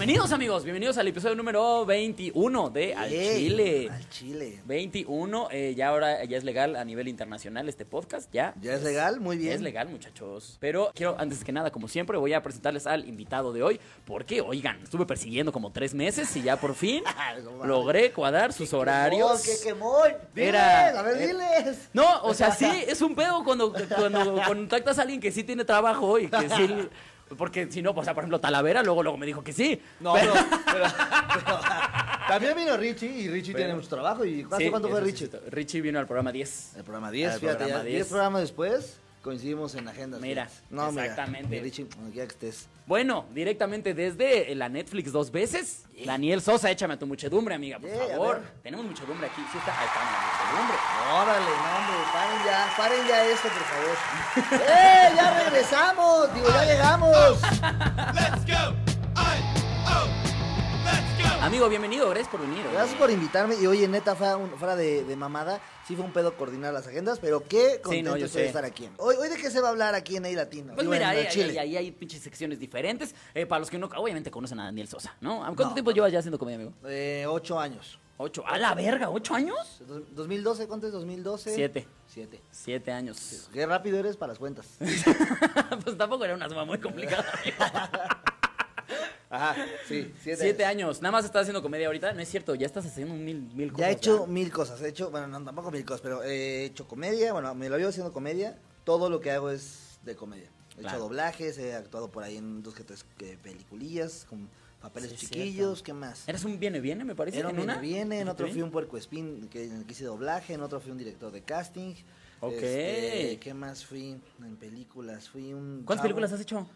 Bienvenidos amigos, bienvenidos al episodio número 21 de Al Ey, Chile. Al Chile. 21, eh, ya ahora ya es legal a nivel internacional este podcast, ya. ¿Ya es legal? Muy Ya bien. es legal, muchachos. Pero quiero, antes que nada, como siempre, voy a presentarles al invitado de hoy. Porque, oigan, estuve persiguiendo como tres meses y ya por fin logré cuadrar sus horarios. ¡Oh, qué quemón! ¡Diles! Era- a ver, eh, diles. No, o sea, sí, es un pedo cuando, cuando contactas a alguien que sí tiene trabajo y que sí. Porque si no, pues, o sea, por ejemplo, Talavera luego, luego me dijo que sí. No, pero, pero- pero- También vino Richie y Richie tiene mucho trabajo. ¿Y ¿hace Sí, cuánto fue Richie? Richie vino al programa 10. El programa 10, Al fíjate, programa ya 10. 10 programas después coincidimos en agendas. Mira, fíjate. no, mira, exactamente. mi Richie, donde quiera que estés. Bueno, directamente desde la Netflix dos veces. Daniel Sosa, échame a tu muchedumbre, amiga, por Yeah, favor. Tenemos muchedumbre aquí. Sí está, ahí está la muchedumbre. Órale, no, hombre, paren ya, paren ya esto, por favor. ¡Eh! ¡Ya regresamos! Digo, ya llegamos. Let's go! Amigo, bienvenido, gracias por venir. Gracias por invitarme. Y oye, neta, fuera, un- fuera de, de mamada, sí fue un pedo coordinar las agendas, pero qué contento no, yo estoy de estar aquí. Hoy, hoy de qué se va a hablar aquí en A Latino. Pues Digo, mira, ahí, Chile. ahí- ahí hay pinches secciones diferentes. Eh, para los que no, obviamente conocen a Daniel Sosa, ¿no? ¿Cuánto No, tiempo no. llevas ya haciendo comedia, amigo? Eh, ocho años. ¿Ocho? ¿A la verga? ¿Ocho años? Dos- 2012, ¿cuánto es 2012? Siete. Siete. Siete años. Qué rápido eres para las cuentas. pues tampoco era una suma muy complicada. Ajá, sí, siete, Siete años. Nada más estás haciendo comedia ahorita. No es cierto, ya estás haciendo mil, mil cosas. Ya he hecho mil cosas. He hecho, bueno, no, tampoco mil cosas, pero he hecho comedia. Bueno, me lo llevo haciendo comedia. Todo lo que hago es de comedia. He Claro. hecho doblajes, he actuado por ahí en dos que tres eh, peliculillas, con papeles Sí, chiquillos, cierto. ¿qué más? Eres un viene viene, me parece. Era un en viene en otro ¿Viene fui un puerco espín que, en el que hice doblaje, en otro fui un director de casting. Ok. Este, ¿Qué más fui en películas? Fui un ¿Cuántas chavo- películas has hecho?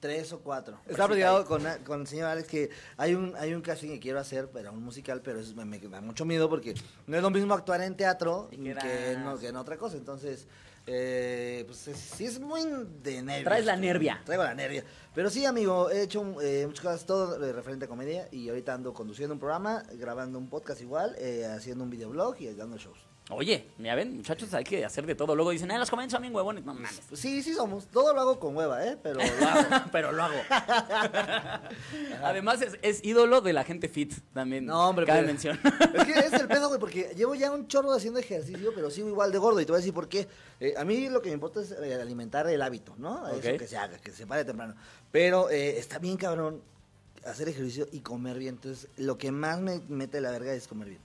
Tres o cuatro. Estaba platicando con, con el señor Alex que hay un, hay un casting que quiero hacer para un musical, pero es- me, me da mucho miedo porque no es lo mismo actuar en teatro Te que, no, que en otra cosa. Entonces, eh, pues es- sí es muy de nervios. Traes la nervia. Traigo la nervia. Pero sí, amigo, he hecho eh, muchas cosas, todo eh, referente a comedia. Y ahorita ando conduciendo un programa, grabando un podcast igual, eh, haciendo un videoblog y dando shows. Oye, ya ven, muchachos, hay que hacer de todo. Luego dicen, eh, los comediantes son bien huevones. No mames. Pues sí, sí somos. Todo lo hago con hueva, ¿eh? Pero lo hago. Pero lo hago. Además, es, es ídolo de la gente fit también. No, hombre, Cabe pero- mención. Es que es el pedo, güey, porque llevo ya un chorro haciendo ejercicio, pero sigo igual de gordo. Y te voy a decir por qué. Eh, a mí lo que me importa es eh, alimentar el hábito, ¿no? Eso que se haga, que se pare temprano. Pero eh, está bien, cabrón, hacer ejercicio y comer bien. Entonces, lo que más me mete la verga es comer bien.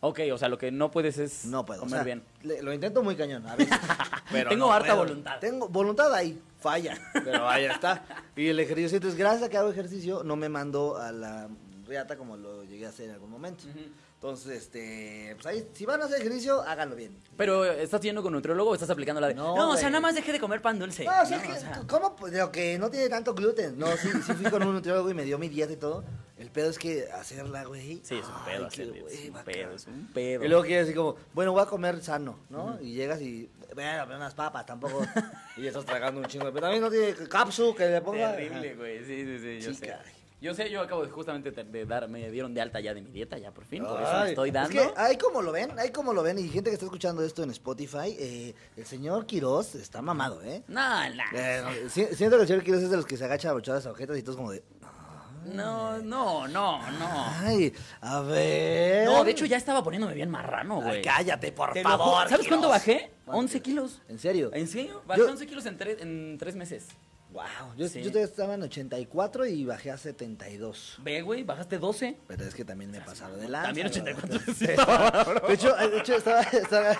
Ok, o sea, lo que no puedes es No puedo. o comer sea, bien. le- lo intento muy cañón, a veces. pero Tengo no harta puedo. voluntad. Tengo voluntad ahí, falla. Pero ahí está. Y el ejercicio, entonces, gracias a que hago ejercicio, no me mando a la riata como lo llegué a hacer en algún momento. Entonces, este, pues ahí, si van a hacer ejercicio, háganlo bien. Pero, ¿estás yendo con nutriólogo o estás aplicando la de.? No, No, o sea, nada más deje de comer pan dulce. No, o sea, ¿no? que, O sea, ¿cómo? Pues, digo, que no tiene tanto gluten. No, sí, sí fui con un nutriólogo y me dio mi dieta y todo. El pedo es que hacerla, güey. Sí, es un pedo qué hacer dieta, es un pedo, es un pedo. Y luego quieres así como, bueno, voy a comer sano, ¿no? Y llegas y, bueno, pero unas papas tampoco. y estás tragando un chingo. Pero también no tiene cápsula que le ponga. Terrible, güey. Sí, sí, sí, yo Sí, sé. Yo sé, yo acabo de justamente de- dar, me dieron de alta ya de mi dieta, ya por fin, por eso me Ay, estoy dando. Es que ahí como lo ven, ahí como lo ven, y gente que está escuchando esto en Spotify, eh, el señor Quiroz está mamado, ¿eh? No, no. Eh, no, si- siento que el señor Quiroz es de los que se agacha a brochar las agujetas y todo es como de, No, no, no, no. ay, a ver. No, de hecho ya estaba poniéndome bien marrano, Ay, güey. cállate, por Te favor. ¿Sabes cuánto bajé? ¿Cuánto? 11 kilos. ¿En serio? ¿En serio? Bajé Yo- 11 kilos en, tres- en tres meses. Wow, yo, Sí. yo todavía estaba en 84 y bajé a 72. Ve, güey, bajaste 12. Pero es que también me pasaron de lanza. También ¿no? 84. sí. De hecho, de hecho estaba, estaba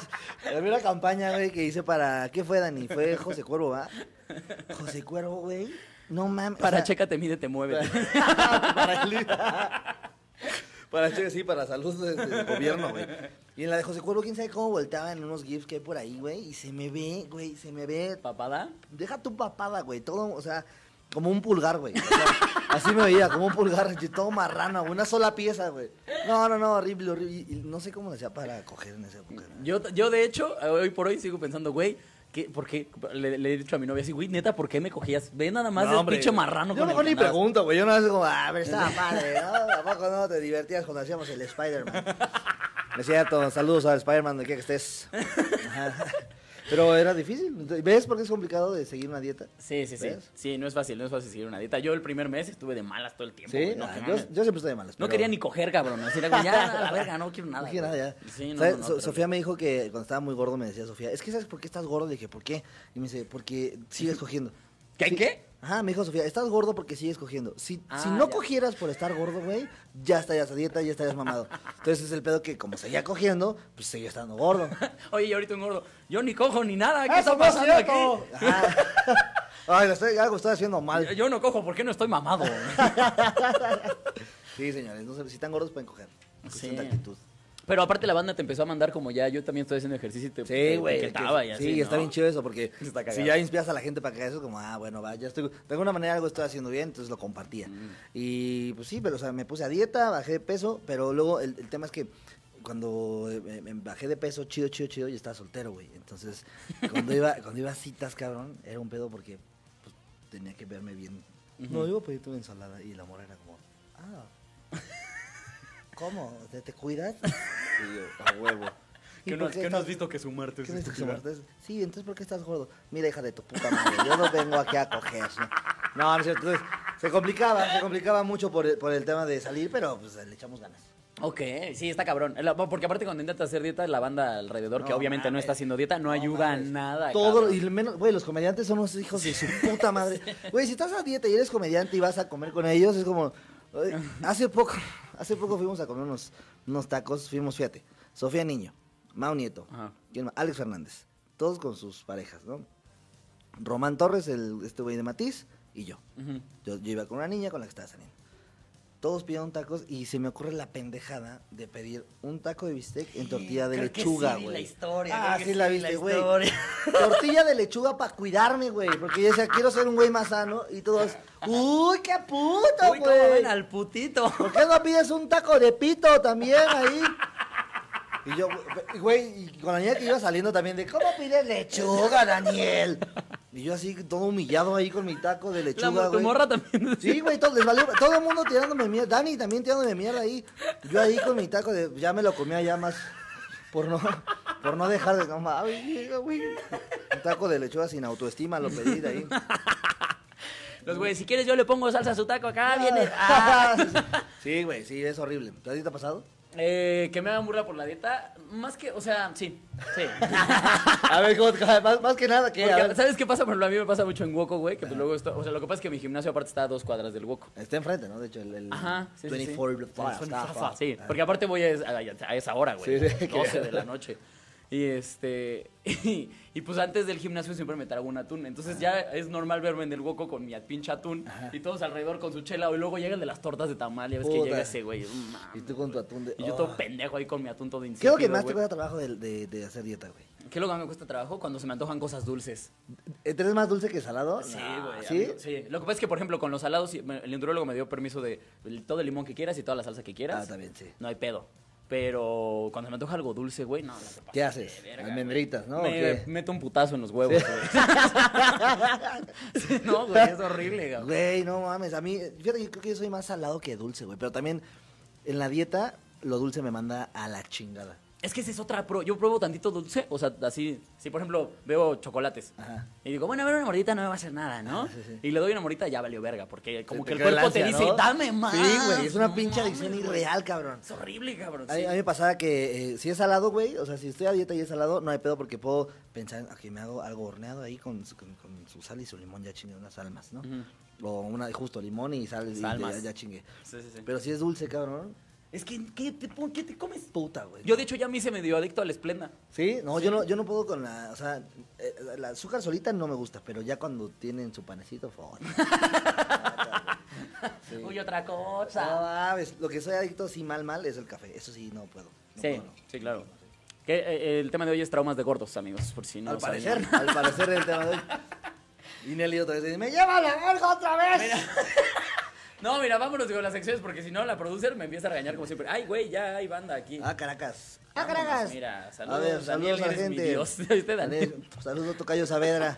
había una campaña, güey, que hice para... ¿Qué fue, Dani? Fue José Cuervo, ¿va? José Cuervo, güey. No mames. o Para sea, chécate, mide, te mueve. para el Para sí, para salud del, gobierno, güey. Y en la de José Cuervo, quién sabe cómo volteaba en unos gifs que hay por ahí, güey. Y se me ve, güey, se me ve. ¿Papada? Deja tu papada, güey. Todo, o sea, como un pulgar, güey. O sea, así me veía, como un pulgar, y todo marrano, güey. Una sola pieza, güey. No, no, no, horrible, horrible. Y no sé cómo le hacía para coger en esa época. Yo, yo, de hecho, hoy por hoy sigo pensando, güey, ¿qué, ¿por qué? Le, le he dicho a mi novia así, güey, neta, ¿por qué me cogías? Ve nada más No, el hombre. pinche marrano Yo mejor ni pregunto, güey. Yo no sé como, a ver, estaba padre, ¿no? ¿A poco no te divertías cuando hacíamos el Spider-Man? Es cierto, saludos al Spider-Man, donde quiera que estés. Ajá. Pero era difícil. ¿Ves por qué es complicado de seguir una dieta? Sí, sí, sí. ¿Ves? Sí, no es fácil, no es fácil seguir una dieta. Yo el primer mes estuve de malas todo el tiempo. Sí, güey, no, Ah, yo, siempre estoy de malas. No pero- quería ni coger, cabrón. Así era como, ya, la verga, no quiero nada. No quiero nada ya. Sí, Sofía me dijo que cuando estaba muy gordo me decía Sofía, es que ¿sabes por qué estás gordo? Le dije, ¿por qué? Y me dice, porque sigues cogiendo. ¿Qué, qué? Ajá, me dijo Sofía, estás gordo porque sigues cogiendo. Si, Ah, si no ya. cogieras por estar gordo, güey, ya estarías a dieta, ya estarías mamado. Entonces es el pedo que como seguía cogiendo, pues seguía estando gordo. Oye, y ahorita un gordo. Yo ni cojo ni nada. ¿Qué ¡Eso está no es pasando aquí? Ajá. Ay, estoy- algo estoy haciendo mal. Yo- Yo no cojo, ¿por qué no estoy mamado? Sí, señores, no sé, si están gordos pueden coger. Sí. de actitud. Pero aparte la banda te empezó a mandar como ya, yo también estoy haciendo ejercicio y te Sí, güey. etiquetaba que- y así, Sí, ¿no? está bien chido eso porque si ya inspiras a la gente para que haga eso, como, ah, bueno, va, ya estoy. De alguna manera algo estoy haciendo bien, entonces lo compartía. Mm. Y pues sí, pero o sea, me puse a dieta, bajé de peso, pero luego el, el tema es que cuando eh, me, me bajé de peso, chido, chido, chido, yo estaba soltero, güey. Entonces, cuando iba, cuando iba a citas, cabrón, era un pedo porque pues, tenía que verme bien. No, iba a pedirte una ensalada y la morra era como, ah. ¿Cómo? ¿Te, te cuidas? Yo, a huevo. ¿Y ¿Qué no, has- qué qué no has estás- visto que su muerte ¿Qué es dices que muertes? Sí, entonces ¿por qué estás gordo? Mira, hija de tu puta madre, yo no vengo aquí a coger. No, no, no es cierto. Entonces, se complicaba, se complicaba mucho por el, por el tema de salir, pero pues le echamos ganas. Ok, sí, está cabrón. Porque aparte cuando intentas hacer dieta, la banda alrededor, que obviamente no está haciendo dieta, no, No ayuda mames. nada. Todo, cabrón. y menos, güey, los comediantes son unos hijos de su puta madre. Güey, si estás a dieta y eres comediante y vas a comer con ellos, es como. hace poco, hace poco fuimos a comer unos, unos tacos, fuimos, fíjate, Sofía Niño, Mau Nieto. Alex Fernández, todos con sus parejas, ¿no? Román Torres, el, este güey de Matiz, y yo. Yo. Yo iba con una niña con la que estaba saliendo. Todos pidieron tacos y se me ocurre la pendejada de pedir un taco de bistec en tortilla de creo lechuga, sí güey. la historia, Ah, sí sí la la viste, güey. historia. Tortilla de lechuga para cuidarme, güey. Porque yo decía, quiero ser un güey más sano. Y todos, uy, qué puto, güey. al putito. ¿Por qué no pides un taco de pito también ahí? Y yo, güey, y con la niña que iba saliendo también de, ¿cómo pides lechuga, Daniel? Y yo así, todo humillado ahí con mi taco de La, lechuga, tu güey. morra también. Sí, güey, todo, les valió- todo el mundo tirándome mierda. Dani también tirándome mierda ahí. Yo ahí con mi taco de, ya me lo comía ya más, por no, por no dejar de, no mames, güey. Un taco de lechuga sin autoestima lo pedí de ahí. Los güeyes, si quieres yo le pongo salsa a su taco acá, viene. Ah. Sí, güey, sí, es horrible. ¿A ti te ha pasado? Eh, que me hagan burla por la dieta, más que, o sea, sí, sí. A ver, ¿cómo te- más, más que nada, ver. ¿Sabes qué pasa? Por ejemplo, a mí me pasa mucho en Woco, güey, que pues luego esto, o sea, lo que pasa es que mi gimnasio aparte está a dos cuadras del Woco. Está enfrente, ¿no? De hecho, el, el Ajá, sí, sí, sí. 24 Fa, está- fa, Sí, porque aparte voy a, a- a esa hora, güey. Sí, sí, 12 que- de la noche. Y este. Y, y, pues antes del gimnasio siempre me traigo un atún. Entonces ya es normal verme en el hueco con mi pinche atún. Y todos alrededor con su chela. Y luego llega el de las tortas de tamal. Ya ves que Puta. llega ese güey. Y tú con tu atún de... Y yo Oh. todo pendejo ahí con mi atún todo ¿Qué insípido, es lo que más te cuesta trabajo de, de, de hacer dieta, güey? ¿Qué es lo que más me cuesta trabajo? Cuando se me antojan cosas dulces. ¿Eres más dulce que salado? Sí, güey. ¿Sí? amigo, Sí. Lo que pasa es que, por ejemplo, con los salados, el endrólogo me dio permiso de todo el limón que quieras y toda la salsa que quieras. Ah, bien, sí. No hay pedo. Pero cuando se me antoja algo dulce, güey, no, ¿Qué haces? verga, Almendritas, ¿no? güey. ¿O Me qué? meto un putazo en los huevos, güey. No, güey, es horrible, güey. Güey, no mames. A mí, fíjate, yo creo que yo soy más salado que dulce, güey. Pero también en la dieta, lo dulce me manda a la chingada. Es que esa es otra pro. Yo pruebo tantito dulce, o sea, así, si por ejemplo veo chocolates Aja. y digo, bueno, a ver, una mordita no me va a hacer nada, ¿no? Ah, sí, sí. Y le doy una mordita ya valió verga, porque como que el cuerpo te dice, ¿no? dame más. Sí, güey, es una no pinche mames, adicción irreal, cabrón. Es horrible, cabrón. A, sí. a mí me pasaba que eh, si es salado, güey, o sea, si estoy a dieta y es salado, no hay pedo porque puedo pensar, aquí me hago algo horneado ahí con, su- con, con su sal y su limón, ya chingue unas almas, ¿no? O una, justo limón y sal y ya, ya chingue. Sí, sí, sí. Pero si es dulce, cabrón, Es que, ¿qué te, qué te comes? puta, güey. Yo, de hecho, ya a mí se me dio adicto al Esplenda. Sí, no, yo no, yo no puedo con la, o sea, eh, la azúcar solita no me gusta, pero ya cuando tienen su panecito, foda. Sí. Uy, otra No cosa. mames, lo que soy adicto sí mal mal es el café, eso sí no puedo. no sí, puedo, no. sí, claro. Que, eh, el tema de hoy es traumas de gordos, amigos, por si no al parecer, al parecer el tema de hoy. Y Nelly otra vez dice, me lleva la verga otra vez. No, mira, vámonos con las secciones porque si no la producer me empieza a regañar como siempre. Ay, güey, ya hay banda aquí. Ah, Caracas. Ah, Vámonos, Caracas. Mira, a saludos, ver, Daniel, saludos a la eres mi gente. Dios. ¿Viste, Daniel? Daniel, Saludos, Tocayo Saavedra.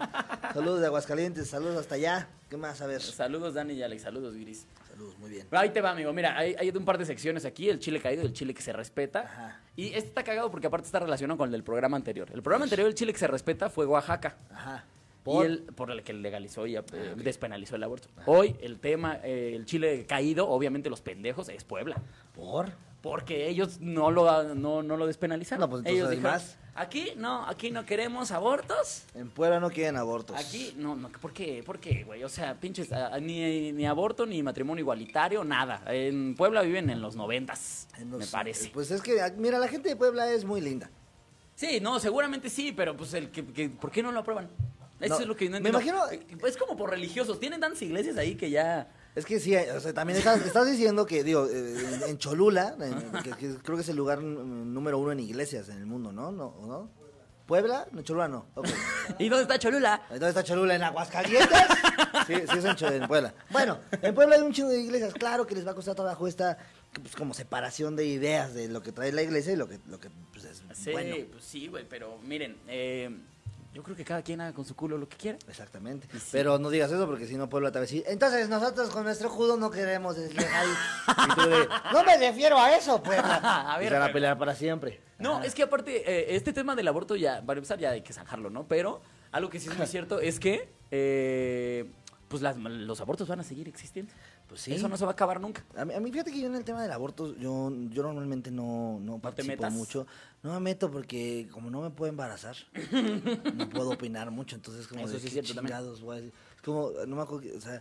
Saludos de Aguascalientes. Saludos hasta allá. ¿Qué más? A ver. Saludos, Dani y Alex. Saludos, Viris. Saludos, muy bien. Ahí te va, amigo. Mira, hay, hay un par de secciones aquí: el chile caído y el chile que se respeta. Ajá. Y este está cagado porque aparte está relacionado con el del programa anterior. El programa anterior, el chile que se respeta, fue Oaxaca. Ajá. Por, y el, por el que legalizó y eh, despenalizó el aborto. Hoy el tema, eh, el chile caído, obviamente los pendejos, es Puebla. ¿Por? Porque ellos no lo, no, no lo despenalizaron. No, pues, entonces, ellos dijeron, aquí no, aquí no queremos abortos. En Puebla no quieren abortos. Aquí, no, no, ¿por qué? ¿Por qué, güey? O sea, pinches, ah, ni, ni aborto, ni matrimonio igualitario, nada. En Puebla viven en los noventas, En los- me parece. Pues es que, mira, la gente de Puebla es muy linda. Sí, no, seguramente sí, pero pues el que, que- ¿por qué no lo aprueban? Eso No, es lo que no me entiendo. imagino- Es como por religiosos, tienen tantas iglesias ahí que ya... Es que sí, o sea, también estás, estás diciendo que, digo, eh, en, Cholula, que, que creo que es el lugar número uno en iglesias en el mundo, ¿no? ¿No? ¿O ¿no? ¿Puebla? No, Cholula no. ¿Y dónde está Cholula? ¿Dónde está Cholula? ¿En Aguascalientes? Sí, sí es en, Cho- en Puebla. Bueno, en Puebla hay un chingo de iglesias. Claro que les va a costar trabajo esta pues, como separación de ideas de lo que trae la iglesia y lo que, lo que pues, es Sí, bueno. pues sí, güey, pero miren, eh, yo creo que cada quien haga con su culo lo que quiera. Exactamente. Sí. Pero no digas eso porque si no Puebla te va a decir, entonces nosotros con nuestro judo no queremos es legal. Y tú de, no me refiero a eso, Puebla. A ver, y se van a pelear para siempre. No, Ajá. es que aparte, eh, este tema del aborto ya, para empezar, ya hay que zanjarlo, ¿no? Pero algo que sí es muy cierto es que, eh, pues las- los abortos van a seguir existiendo. Pues sí. Eso no se va a acabar nunca. A mí, a mí fíjate que yo en el tema del aborto, yo, yo normalmente no, no participo metas? mucho. No me meto porque como no me puedo embarazar, no puedo opinar mucho. Entonces como Eso de sí es cierto chingados. Es como, no me acuerdo, o sea,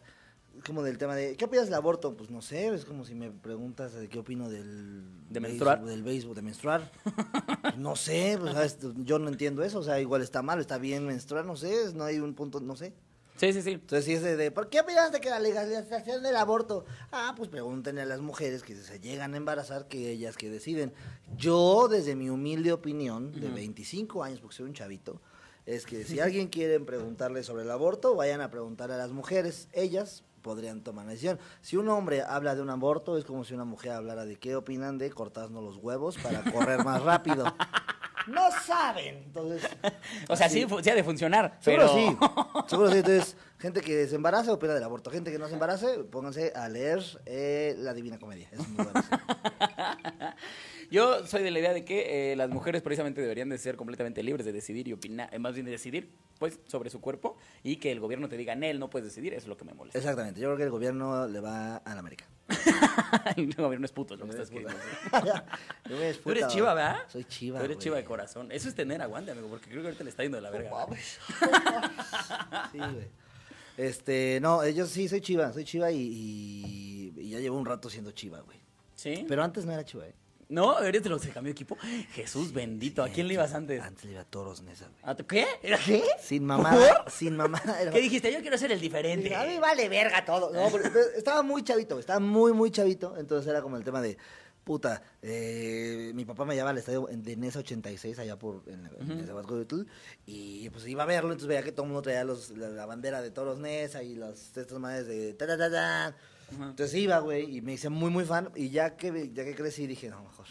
es como del tema de, ¿qué opinas del aborto? Pues no sé, es como si me preguntas de qué opino del... ¿De? Del béisbol, de menstruar. No sé, pues, ¿sabes? yo no entiendo eso. O sea, igual está mal, está bien menstruar, no sé, no hay un punto, no sé. Sí, sí, sí. Entonces, si es de, de, ¿por qué opinas de que la legalización del aborto? Ah, pues pregúntenle a las mujeres que se llegan a embarazar, que ellas que deciden. Yo, desde mi humilde opinión, de 25 años, porque soy un chavito, es que si alguien quiere preguntarle sobre el aborto, vayan a preguntar a las mujeres. Ellas podrían tomar la decisión. Si un hombre habla de un aborto, es como si una mujer hablara de qué opinan de cortarnos los huevos para correr más rápido. No saben. Entonces, O sea, así- sí, sí ha de funcionar, Seguro pero... sí, seguro sí. Entonces, gente que se embarace opina del aborto. Gente que no se embarace, pónganse a leer eh, La Divina Comedia. Es muy bueno. Yo soy de la idea de que eh, las mujeres precisamente deberían de ser completamente libres de decidir y opinar, eh, más bien de decidir, pues, sobre su cuerpo y que el gobierno te diga, él no puedes decidir, eso es lo que me molesta. Exactamente. Yo creo que el gobierno le va a la América. el gobierno es puto, es lo que estás queriendo decir. Tú eres chiva, ¿verdad? Soy chiva. Tú eres güey. chiva de corazón. Eso es tener aguante, amigo, porque creo que ahorita le está yendo de la verga. ¿verdad? Sí, güey. Este, no, yo sí soy chiva, soy chiva y, y- y ya llevo un rato siendo chiva, güey. ¿Sí? Pero antes no era chiva, ¿eh? No, ahorita te lo se cambió de equipo. Jesús bendito, ¿a quién le ibas antes? Antes le iba a Toros Nesa, güey. ¿A tu- ¿Qué? ¿Era qué? Sin mamada, sin mamada. era- ¿Qué dijiste? Yo quiero ser el diferente. A mí vale verga todo. No, pero- pero estaba muy chavito, estaba muy, muy chavito. Entonces era como el tema de, puta, eh, mi papá me llevaba al estadio de NESA 86 allá por en, la- en Nezahualcóyotl, y pues iba a verlo, entonces veía que todo el mundo traía los, la, la bandera de toros NESA y las estas madres de ta, ta, ta, ta. Entonces iba, güey, y me hice muy, muy fan. Y ya que, ya que crecí dije, no, mejor.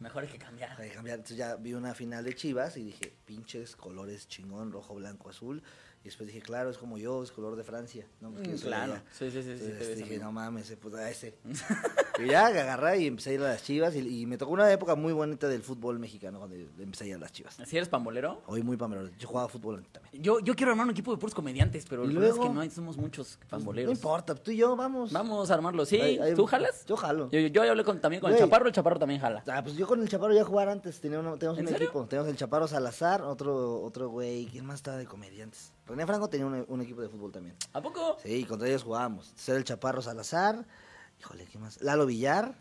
Mejor hay que cambiar. Hay que cambiar. Entonces ya vi una final de Chivas y dije, pinches colores chingón, rojo, blanco, azul. Y después dije, claro, es como yo, es color de Francia. No, soy de claro. Sí, sí, sí, Entonces dije, no mames, eh, pues a ese. y ya agarré y empecé a ir a las Chivas. Y, y me tocó una época muy bonita del fútbol mexicano cuando empecé a ir a las Chivas. ¿Si eres pambolero? Hoy muy pamero. Yo jugaba fútbol antes también. Yo, yo quiero armar un equipo de puros comediantes, pero ¿Y el problema es luego? que no hay, somos muchos No pamboleros. importa, tú y yo vamos. Vamos a armarlo. ¿Sí? ¿Tú jalas? Yo jalo. Yo, yo, yo hablé con, también con el chaparro, el chaparro también jala. Ah, pues yo con el Chaparro ya jugar antes. Tenía ¿En un serio? equipo. Teníamos el Chaparro Salazar, otro otro güey. ¿Quién más estaba de comediantes? René Franco tenía un, un equipo de fútbol también. ¿A poco? Sí, contra ellos jugábamos. Ser el Chaparro Salazar. Híjole, ¿quién más? Lalo Villar.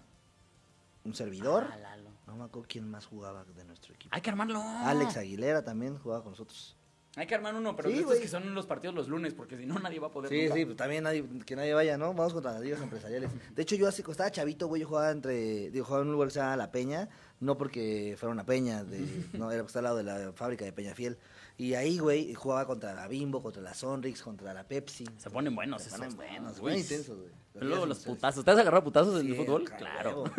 Un servidor. Ah, Lalo. No me acuerdo quién más jugaba de nuestro equipo. Hay que armarlo. Alex Aguilera también jugaba con nosotros. Hay que armar uno, pero Sí, estos que son los partidos los lunes, porque si no nadie va a poder. Sí, nunca. sí, pues también nadie, que nadie vaya, ¿no? Vamos contra las ligas empresariales. De hecho, yo así, cuando estaba chavito, güey, yo jugaba entre, digo, jugaba en un lugar que se llama La Peña, no porque fuera una peña, de, no, era porque está al lado de la fábrica de Peñafiel. Y ahí, güey, jugaba contra la Bimbo, contra la Sonrix, contra la Pepsi. Se ponen buenos Se ponen buenos, buenos intensos, güey. Pero luego los putazos. ¿Te has agarrado putazos en el fútbol? Claro.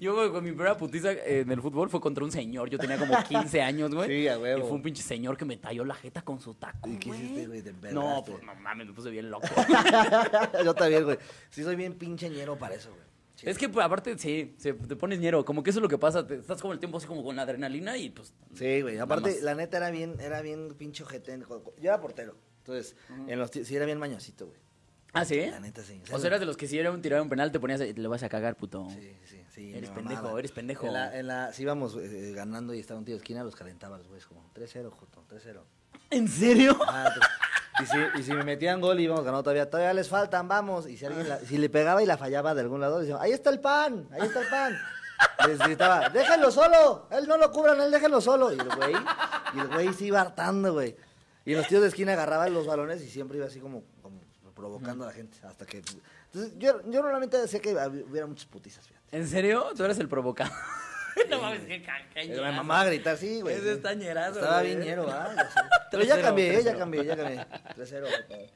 Yo, güey, con mi primera putiza en el fútbol fue contra un señor. Yo tenía como 15 años, güey. Sí, a huevo. Y fue un pinche señor que me talló la jeta con su taco. ¿Y qué güey. hiciste, güey? ¿Te No, pues no mames, me puse bien loco. yo también, güey. Sí, soy bien pinche ñero para eso, güey. Es que, pues, aparte, sí, se- te pones ñero. Como que eso es lo que pasa. te- estás como el tiempo así como con la adrenalina y pues. Sí, güey. Aparte, más. la neta era bien, era bien pinche ojete. Yo era portero. Entonces, en los ti- sí era bien mañosito, güey. Ah, sí. La neta, sí. O sea, eras de los que si era un tirado un penal te ponías, le vas a cagar, puto. Sí, sí, sí. Eres me pendejo, mamaba. eres pendejo. En la, en la, si íbamos eh, ganando y estaba un tiro de esquina, los calentaba los güeyes como 3-0, Joto, 3-0. ¿En serio? Ah, y, si, y si me metían gol y íbamos ganando todavía, todavía les faltan, vamos. Y si alguien la- si le pegaba y la fallaba de algún lado, decían, ahí está el pan, ahí está el pan. Les gritaba, déjenlo solo, él no lo cubran, él déjenlo solo. Y el güey, y el güey se iba hartando, güey. Y los tiros de esquina agarraba los balones y siempre iba así como, provocando a la gente. Hasta que. Entonces, yo, yo normalmente decía que hubiera muchas putizas, fíjate. ¿En serio? Tú eres el provocado. no mames, qué Pero me mamaba gritar, sí, güey. Ese está ñerazo, Estaba güey. bien ñero, ¿ah? Pero ya 3-0, cambié, ya 3-0. cambié, ya cambié. 3-0, por favor.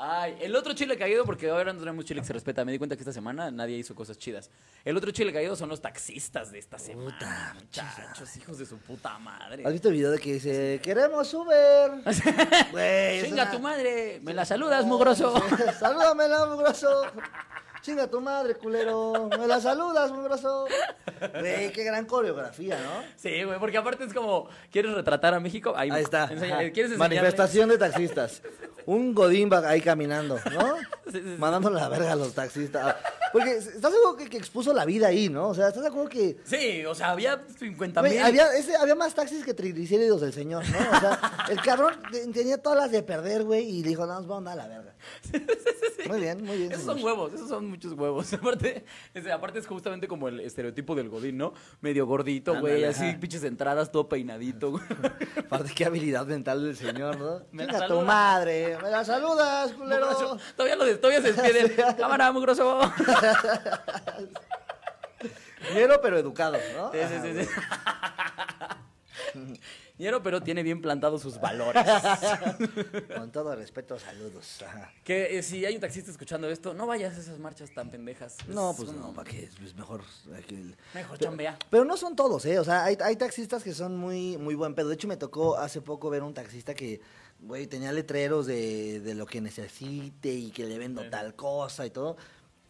Ay, el otro chile caído, porque ahora no tenemos chile que se respeta. Me di cuenta que esta semana nadie hizo cosas chidas. El otro chile caído son los taxistas de esta semana. Puta, muchachos, hijos de su puta madre. ¿Has visto el video de que dice, queremos Uber? Es una- tu madre, me la saludas, mugroso. Salúdamela, mugroso. Chinga tu madre, culero. Me la saludas, mugroso. Güey, qué gran coreografía, ¿no? Sí, güey, porque aparte es como, ¿quieres retratar a México? Ahí está. Manifestación de taxistas. Un godín va ahí caminando, ¿no? Sí, sí. Mandándole la verga a los taxistas. Porque estás seguro que, que expuso la vida ahí, ¿no? O sea, ¿estás de acuerdo que Sí, o sea, había 50 Güey, mil. había, ese- había más taxis que triglicéridos del señor, ¿no? O sea, el cabrón te- tenía todas las de perder, güey, y dijo, no, nos vamos a dar la verga. Muy bien, muy bien. Esos señor. son huevos, esos son muchos huevos. Aparte, ese- aparte es justamente como el estereotipo del godín, ¿no? Medio gordito, güey, así ajá. pinches entradas, todo peinadito, güey. Aparte, qué habilidad mental del señor, ¿no? Me Chinga tu madre, me la saludas, culero. Mugroso. Todavía, lo, todavía se despiden. Cámara, mugroso. Ñero, pero educado, ¿no? Sí, sí, sí, sí. Pero tiene bien plantados sus valores. Con todo respeto, saludos. Que eh, si hay un taxista escuchando esto, no vayas a esas marchas tan pendejas. No, Es pues no, ¿para qué? Es mejor. Mejor chambea. Pero no son todos, ¿eh? O sea, hay, hay taxistas que son muy, muy buen pedo. De hecho, me tocó hace poco ver un taxista que, güey, tenía letreros de, de lo que necesite y que le vendo tal cosa y todo.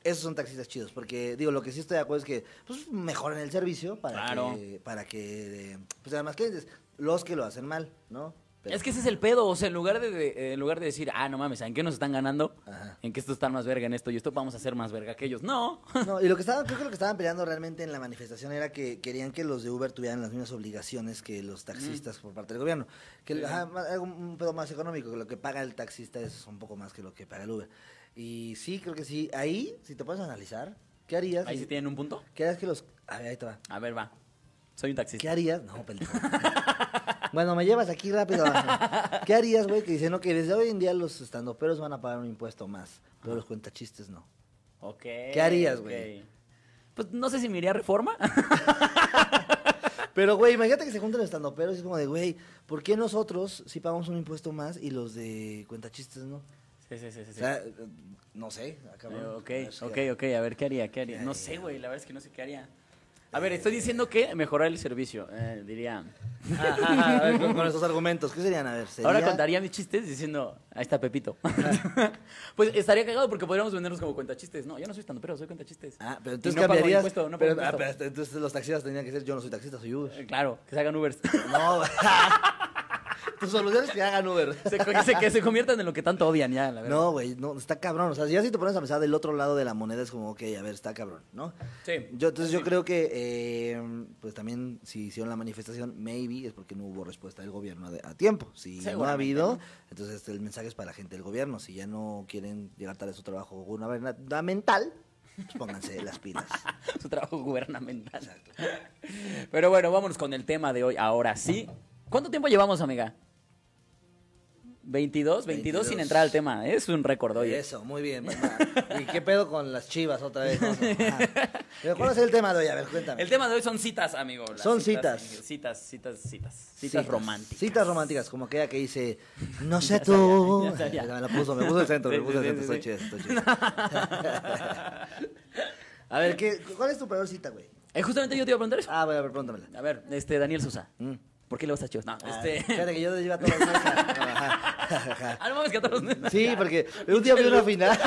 Esos son taxistas chidos, porque, digo, lo que sí estoy de acuerdo es que, pues, mejoren el servicio para Claro. que, para que, pues, haya más clientes. Los que lo hacen mal, ¿no? Pero- Es que ese es el pedo, o sea, en lugar de, de- eh, en lugar de decir, ah, no mames, ¿en qué nos están ganando? Ajá. En que estos están más verga en esto y esto vamos a hacer más verga que ellos. No. No, y lo que estaban, creo que lo que estaban peleando realmente en la manifestación era que querían que los de Uber tuvieran las mismas obligaciones que los taxistas por parte del gobierno. Que Sí. ajá, un pedo más económico, que lo que paga el taxista es un poco más que lo que paga el Uber. Y sí, creo que sí. Ahí, si te puedes analizar, ¿qué harías? Ahí si- sí tienen un punto. ¿Qué harías que los... A ver, ahí te va. A ver, va. Soy un ¿Qué taxista. harías? No, pendejo. bueno, me llevas aquí rápido. ¿Qué harías, güey? Que dicen, no, que desde hoy en día los estandoperos van a pagar un impuesto más, pero los cuentachistes no. Ok. ¿Qué harías, güey? Pues no sé si me iría a reforma. Pero, güey, imagínate que se juntan los estandoperos y es como de, güey, ¿por qué nosotros sí pagamos un impuesto más y los de cuentachistes no? Sí, sí, sí, sí. O sea, eh, no sé. ah, Eh, ok, ok, ok. A ver, ¿qué haría? ¿Qué haría? ¿Qué No sé, güey. La verdad es que no sé qué haría. A ver, estoy diciendo que mejorar el servicio. Eh, diría. Ajá, ajá, a ver, con, con esos argumentos, ¿qué serían? A ver, sería... Ahora contaría mis chistes diciendo, ahí está Pepito. pues estaría cagado porque podríamos vendernos como cuentachistes. No, yo no soy tanto, pero soy cuentachistes. Ah, pero entonces no pago cambiarías... impuesto, no pero, ah, entonces los taxistas tendrían que ser, yo no soy taxista, soy Uber. Eh, Claro, que se hagan Ubers. No, tu solución es que hagan Uber. se, que, se, que se conviertan en lo que tanto odian ya, la verdad. No, güey, no, está cabrón. O sea, ya si te pones a pensar del otro lado de la moneda es como, ok, a ver, está cabrón, ¿no? Sí. Yo, entonces yo creo que, eh, pues también, si hicieron la manifestación, maybe es porque no hubo respuesta del gobierno a, tiempo. Si no ha habido, entonces el mensaje es para la gente del gobierno. Si ya no quieren llegar tarde a su trabajo gubernamental, pues pónganse las pilas. Su trabajo gubernamental. Exacto. Pero bueno, vámonos con el tema de hoy. Ahora sí, ¿Cuánto tiempo llevamos, amiga? 22, 22, 22. sin entrar al tema. Es un récord, oye. Eso, muy bien. papá. ¿Y qué pedo con las chivas otra vez? No. Pero ¿cuál es el tema de hoy? A ver, cuéntame. El tema de hoy son citas, amigo. Las Son citas. Citas, citas, citas. Citas románticas. Citas románticas, como aquella que dice, no sé tú. ya sabía. Me la puso, me puso el centro, me puso el centro. Estoy chido, estoy chido. A ver, ¿qué, ¿cuál es tu peor cita, güey? Eh, justamente yo te iba a preguntar eso. Ah, bueno, a ver, pregúntamela. A ver, este, Daniel Sosa. Mm. ¿Por qué le vas a Chivas? No, Ah, este... Fíjate que yo te llevo a todos los meses. Ajá, ajá. Ah, no mames, que a todos los- Sí, porque un día vi una final,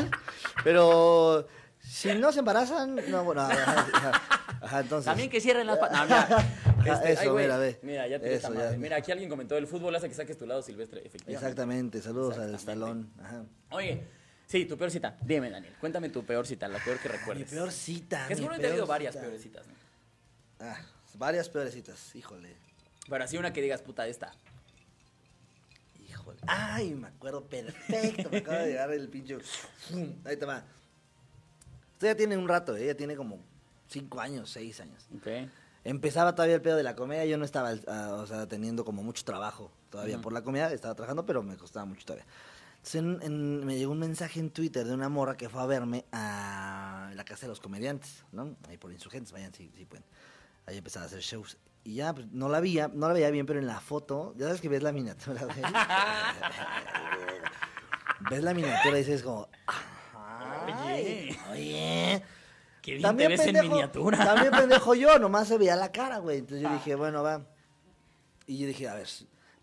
pero si no se embarazan, no, bueno, ajá, ajá, ajá, entonces. También que cierren las patas. No, mira. Ah, eso, ay, güey, mira, ve. Mira, ya te Eso, ya. madre. Mira, aquí alguien comentó, el fútbol hace que saques tu lado silvestre, efectivamente. Exactamente, saludos al Exactamente. estalón. Ajá. Oye, sí, tu peor cita. Dime, Daniel, cuéntame tu peor cita, la peor que Mi recuerdes. peor cita. Que mi seguro te ha habido varias peores citas, ¿no? Ah, varias peores citas, híjole. Pero así una que digas, puta, esta. Híjole. Ay, me acuerdo perfecto. Me acaba de llegar el pinche. Ahí te va. Esto ya tiene un rato, ¿eh? ya tiene como cinco años, seis años. Ok. Empezaba todavía el pedo de la comedia, yo no estaba, ah, o sea, teniendo como mucho trabajo todavía Ujú. por la comedia, estaba trabajando, pero me costaba mucho todavía. Entonces en- en- me llegó un mensaje en Twitter de una morra que fue a verme a la casa de los comediantes, ¿no? Ahí por insurgentes, vayan si, si pueden. Ahí empezaba a hacer shows. Y ya, pues, no la veía, no la veía bien, pero en la foto, ya sabes que ves la miniatura, güey. ves la miniatura y dices como, ay, oye, Qué bien te ves en miniatura. también pendejo yo, nomás se veía la cara, güey. Entonces yo dije, bueno, va. Y yo dije, a ver,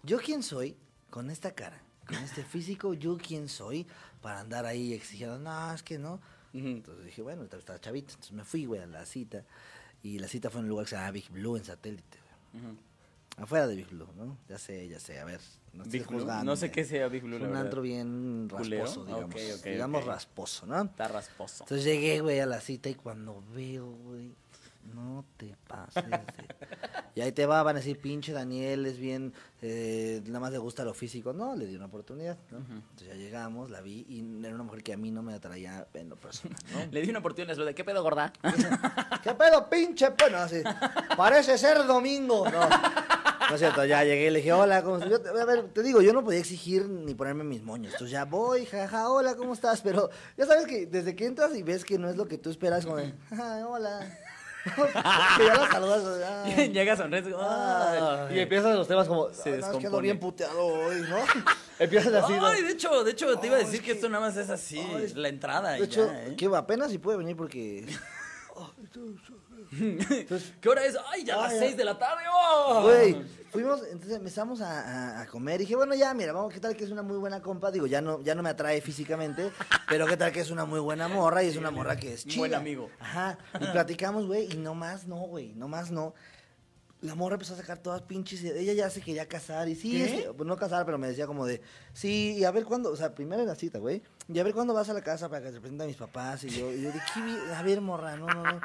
¿yo quién soy con esta cara? Con este físico, ¿yo quién soy para andar ahí exigiendo? No, es que no. Ujú. Entonces dije, bueno, estaba chavito. Entonces me fui, güey, a la cita. Y la cita fue en un lugar que se llama Big Blue, en satélite. Ujú. Afuera de Big Blue, ¿no? Ya sé, ya sé, a ver. No, Big Blue, no sé qué sea Big Blue, Es la un verdad. antro bien rasposo, digamos. Ok, ok, digamos rasposo, ¿no? Está rasposo. Entonces llegué, güey, a la cita y cuando veo, güey, no te pases. de- Y ahí te va, van a decir, pinche Daniel, es bien, eh, nada más le gusta lo físico. No, le di una oportunidad, ¿no? Entonces ya llegamos, la vi y era una mujer que a mí no me atraía en lo personal, ¿no? Le di una oportunidad, le ¿qué pedo, gorda? ¿Qué pedo, pinche? Bueno, así, parece ser domingo. No, no es cierto, ya llegué y le dije, hola, ¿cómo estás? Yo te- a ver, te digo, yo no podía exigir ni ponerme mis moños. Entonces ya voy, jaja, hola, ¿cómo estás? Pero ya sabes que desde que entras y ves que no es lo que tú esperas, como de, "Ajá, hola. que ya la saludas. Llega sonriendo. y empiezas los temas como, Se "Ay, no, bien puteado hoy, ¿no? empiezas así, ¿no? Ay, de hecho, de hecho, te iba a decir es que que- esto nada más es así, Ay, la entrada y De hecho, ya, ¿eh? que apenas si puede venir porque... ¿Qué hora es? ¡Ay, ya a las Ay, 6 de la tarde! ¡Oh! Güey, fuimos, entonces empezamos a, a- a comer. Y dije, bueno, ya, mira, vamos, ¿qué tal que es una muy buena compa? Digo, ya no, ya no me atrae físicamente, pero ¿qué tal que es una muy buena morra? Y es una morra que es Un chida. buen amigo. Ajá. Y platicamos, güey, y no más no, güey, no más no. La morra empezó a sacar todas pinches. Ella ya se quería casar. Y sí, ¿Qué? es que- pues no casar, pero me decía como de, sí, y a ver cuándo, o sea, primero en la cita, güey. Y a ver cuándo vas a la casa para que te presenten a mis papás. Y yo, y yo de, ¿qué vi- A ver, morra, no, no, no.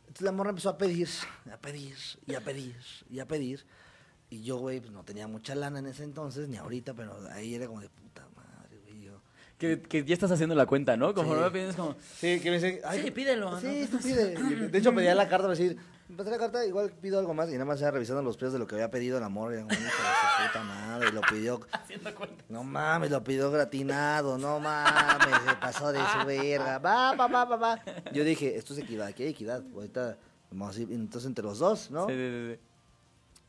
Entonces la morra empezó a pedir, a pedir, y a pedir, y a pedir. Y yo, güey, pues no tenía mucha lana en ese entonces, ni ahorita, pero ahí era como de puta madre, güey. Yo. Que, que ya estás haciendo la cuenta, ¿no? Como Sí. no me pides como... Sí, que me dice, Sí, pídelo, Sí, ¿no? tú pide. De hecho, pedía la carta para decir, pasé la carta, igual pido algo más. Y nada más estaba revisando los precios de lo que había pedido el amor. Y era como, hijo de su puta madre, y lo pidió. Haciendo cuenta. No mames, lo pidió gratinado, no mames, se pasó de su verga. Va, va, va, va, va. Yo dije, esto es equidad, aquí hay equidad. Ahorita, vamos a ir, entonces entre los dos, ¿no? Sí, sí, sí, sí.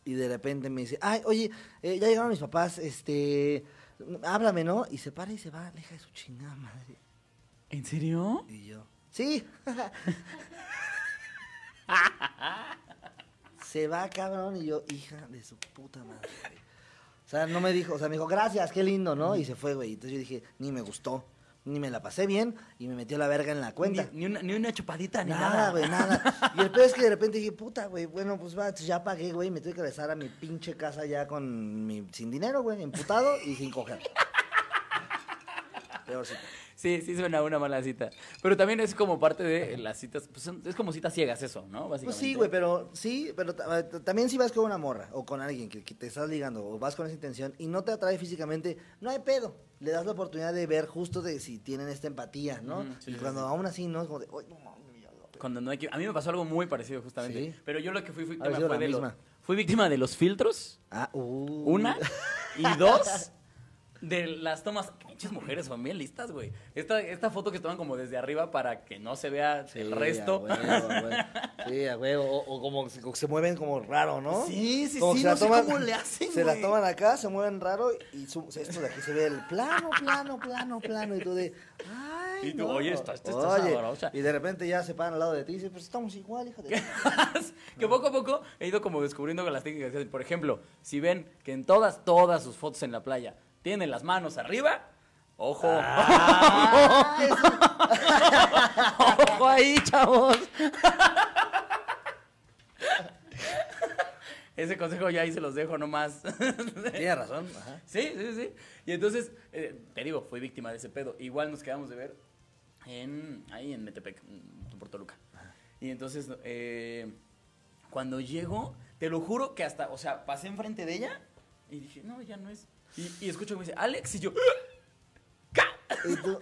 Y de repente me dice, ay, oye, eh, ya llegaron mis papás, este, háblame, ¿no? Y se para y se va, aleja de su chingada madre. ¿En serio? Y yo, sí. se va, cabrón, y yo, hija de su puta madre, güey. O sea, no me dijo, o sea, me dijo, gracias, qué lindo, ¿no? Y se fue, güey. Entonces yo dije, ni me gustó, ni me la pasé bien, y me metió la verga en la cuenta. Ni, ni una, ni una chupadita, ni Nada, nada. güey, nada. Y el peor es que de repente dije, puta, güey, bueno, pues va, ya pagué, güey, me tuve que regresar a mi pinche casa ya con mi, sin dinero, güey, emputado y sin coger. Peor sí. Sí, suena una mala cita. Pero también es como parte de las citas, pues son- es como citas ciegas eso, ¿no? Básicamente. Pues sí, güey, pero sí, pero ta- ta- también si vas con una morra o con alguien que, que te estás ligando o vas con esa intención y no te atrae físicamente, no hay pedo. Le das la oportunidad de ver justo de si tienen esta empatía, ¿no? Ujú, sí, y sí, cuando sí. aún así, ¿no? Es como de, "Ay, no mames, ya lo- Cuando no hay que... A mí me pasó algo muy parecido justamente. Sí. Pero yo lo que fui, sido fue la de, lo- misma. fui víctima de los filtros, Ah, uh. una, y dos, de las tomas. Pinches mujeres son bien listas, güey. Esta, esta foto que toman como desde arriba para que no se vea Sí, el a resto. huevo, a huevo. Sí, a huevo. O, o como se, se mueven como raro, ¿no? Sí, sí, Como sí, no se sé cómo le hacen, Se la toman acá, se mueven raro y su- esto de aquí se ve el plano, plano, plano, plano. Y tú de, ay, Y tú, no. oye, esta- esta está Oye, sabrosa. Y de repente ya se paran al lado de ti y dicen, pues estamos igual, hija de... que poco a poco he ido como descubriendo con las técnicas. Por ejemplo, si ven que en todas, todas sus fotos en la playa tienen las manos arriba, ojo. Ah, ojo ahí, chavos. Ese consejo ya ahí se los dejo nomás. Tienes razón. Ajá. Sí, sí, sí. Y entonces, eh, te digo, fui víctima de ese pedo. Igual nos quedamos de ver en, ahí en Metepec, en Puerto Luca. Y entonces, eh, cuando llego, te lo juro que hasta, o sea, pasé enfrente de ella y dije, no, ya no es. Y, y escucho que me dice, Alex, y yo, Y tú,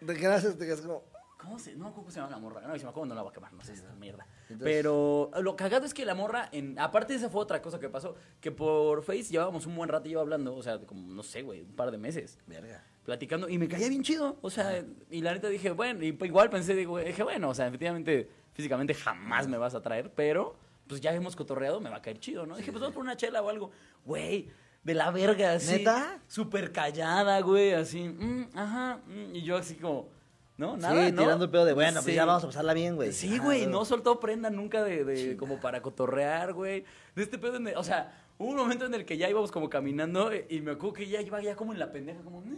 ¿de qué haces? Te quedas como... ¿cómo se, no, ¿cómo se llama la morra? No, y se me acuerdo, no la va a quemar, no sé, esa mierda. Entonces- Pero lo cagado es que la morra, en, aparte de esa fue otra cosa que pasó, que por Face llevábamos un buen rato y yo hablando, o sea, como, no sé, güey, un par de meses. Verga. platicando y me caía bien chido. O sea, y la neta dije, bueno, y pues igual pensé, digo, dije, bueno, o sea, efectivamente, físicamente jamás me vas a traer, pero pues ya hemos cotorreado, me va a caer chido, ¿no? dije, pues vamos por una chela o algo. Güey, de la verga, así. ¿Neta? Súper callada, güey, así. mm, ajá. mm, y yo así como, ¿no? Nada, sí, ¿no? tirando el pedo de, bueno, Sí. pues ya vamos a pasarla bien, güey. Sí, güey, no soltó prenda nunca de, de como para cotorrear, güey. De este pedo, en el- o sea, hubo un momento en el que ya íbamos como caminando y me acuerdo que ella iba ya como en la pendeja, como, "Mm,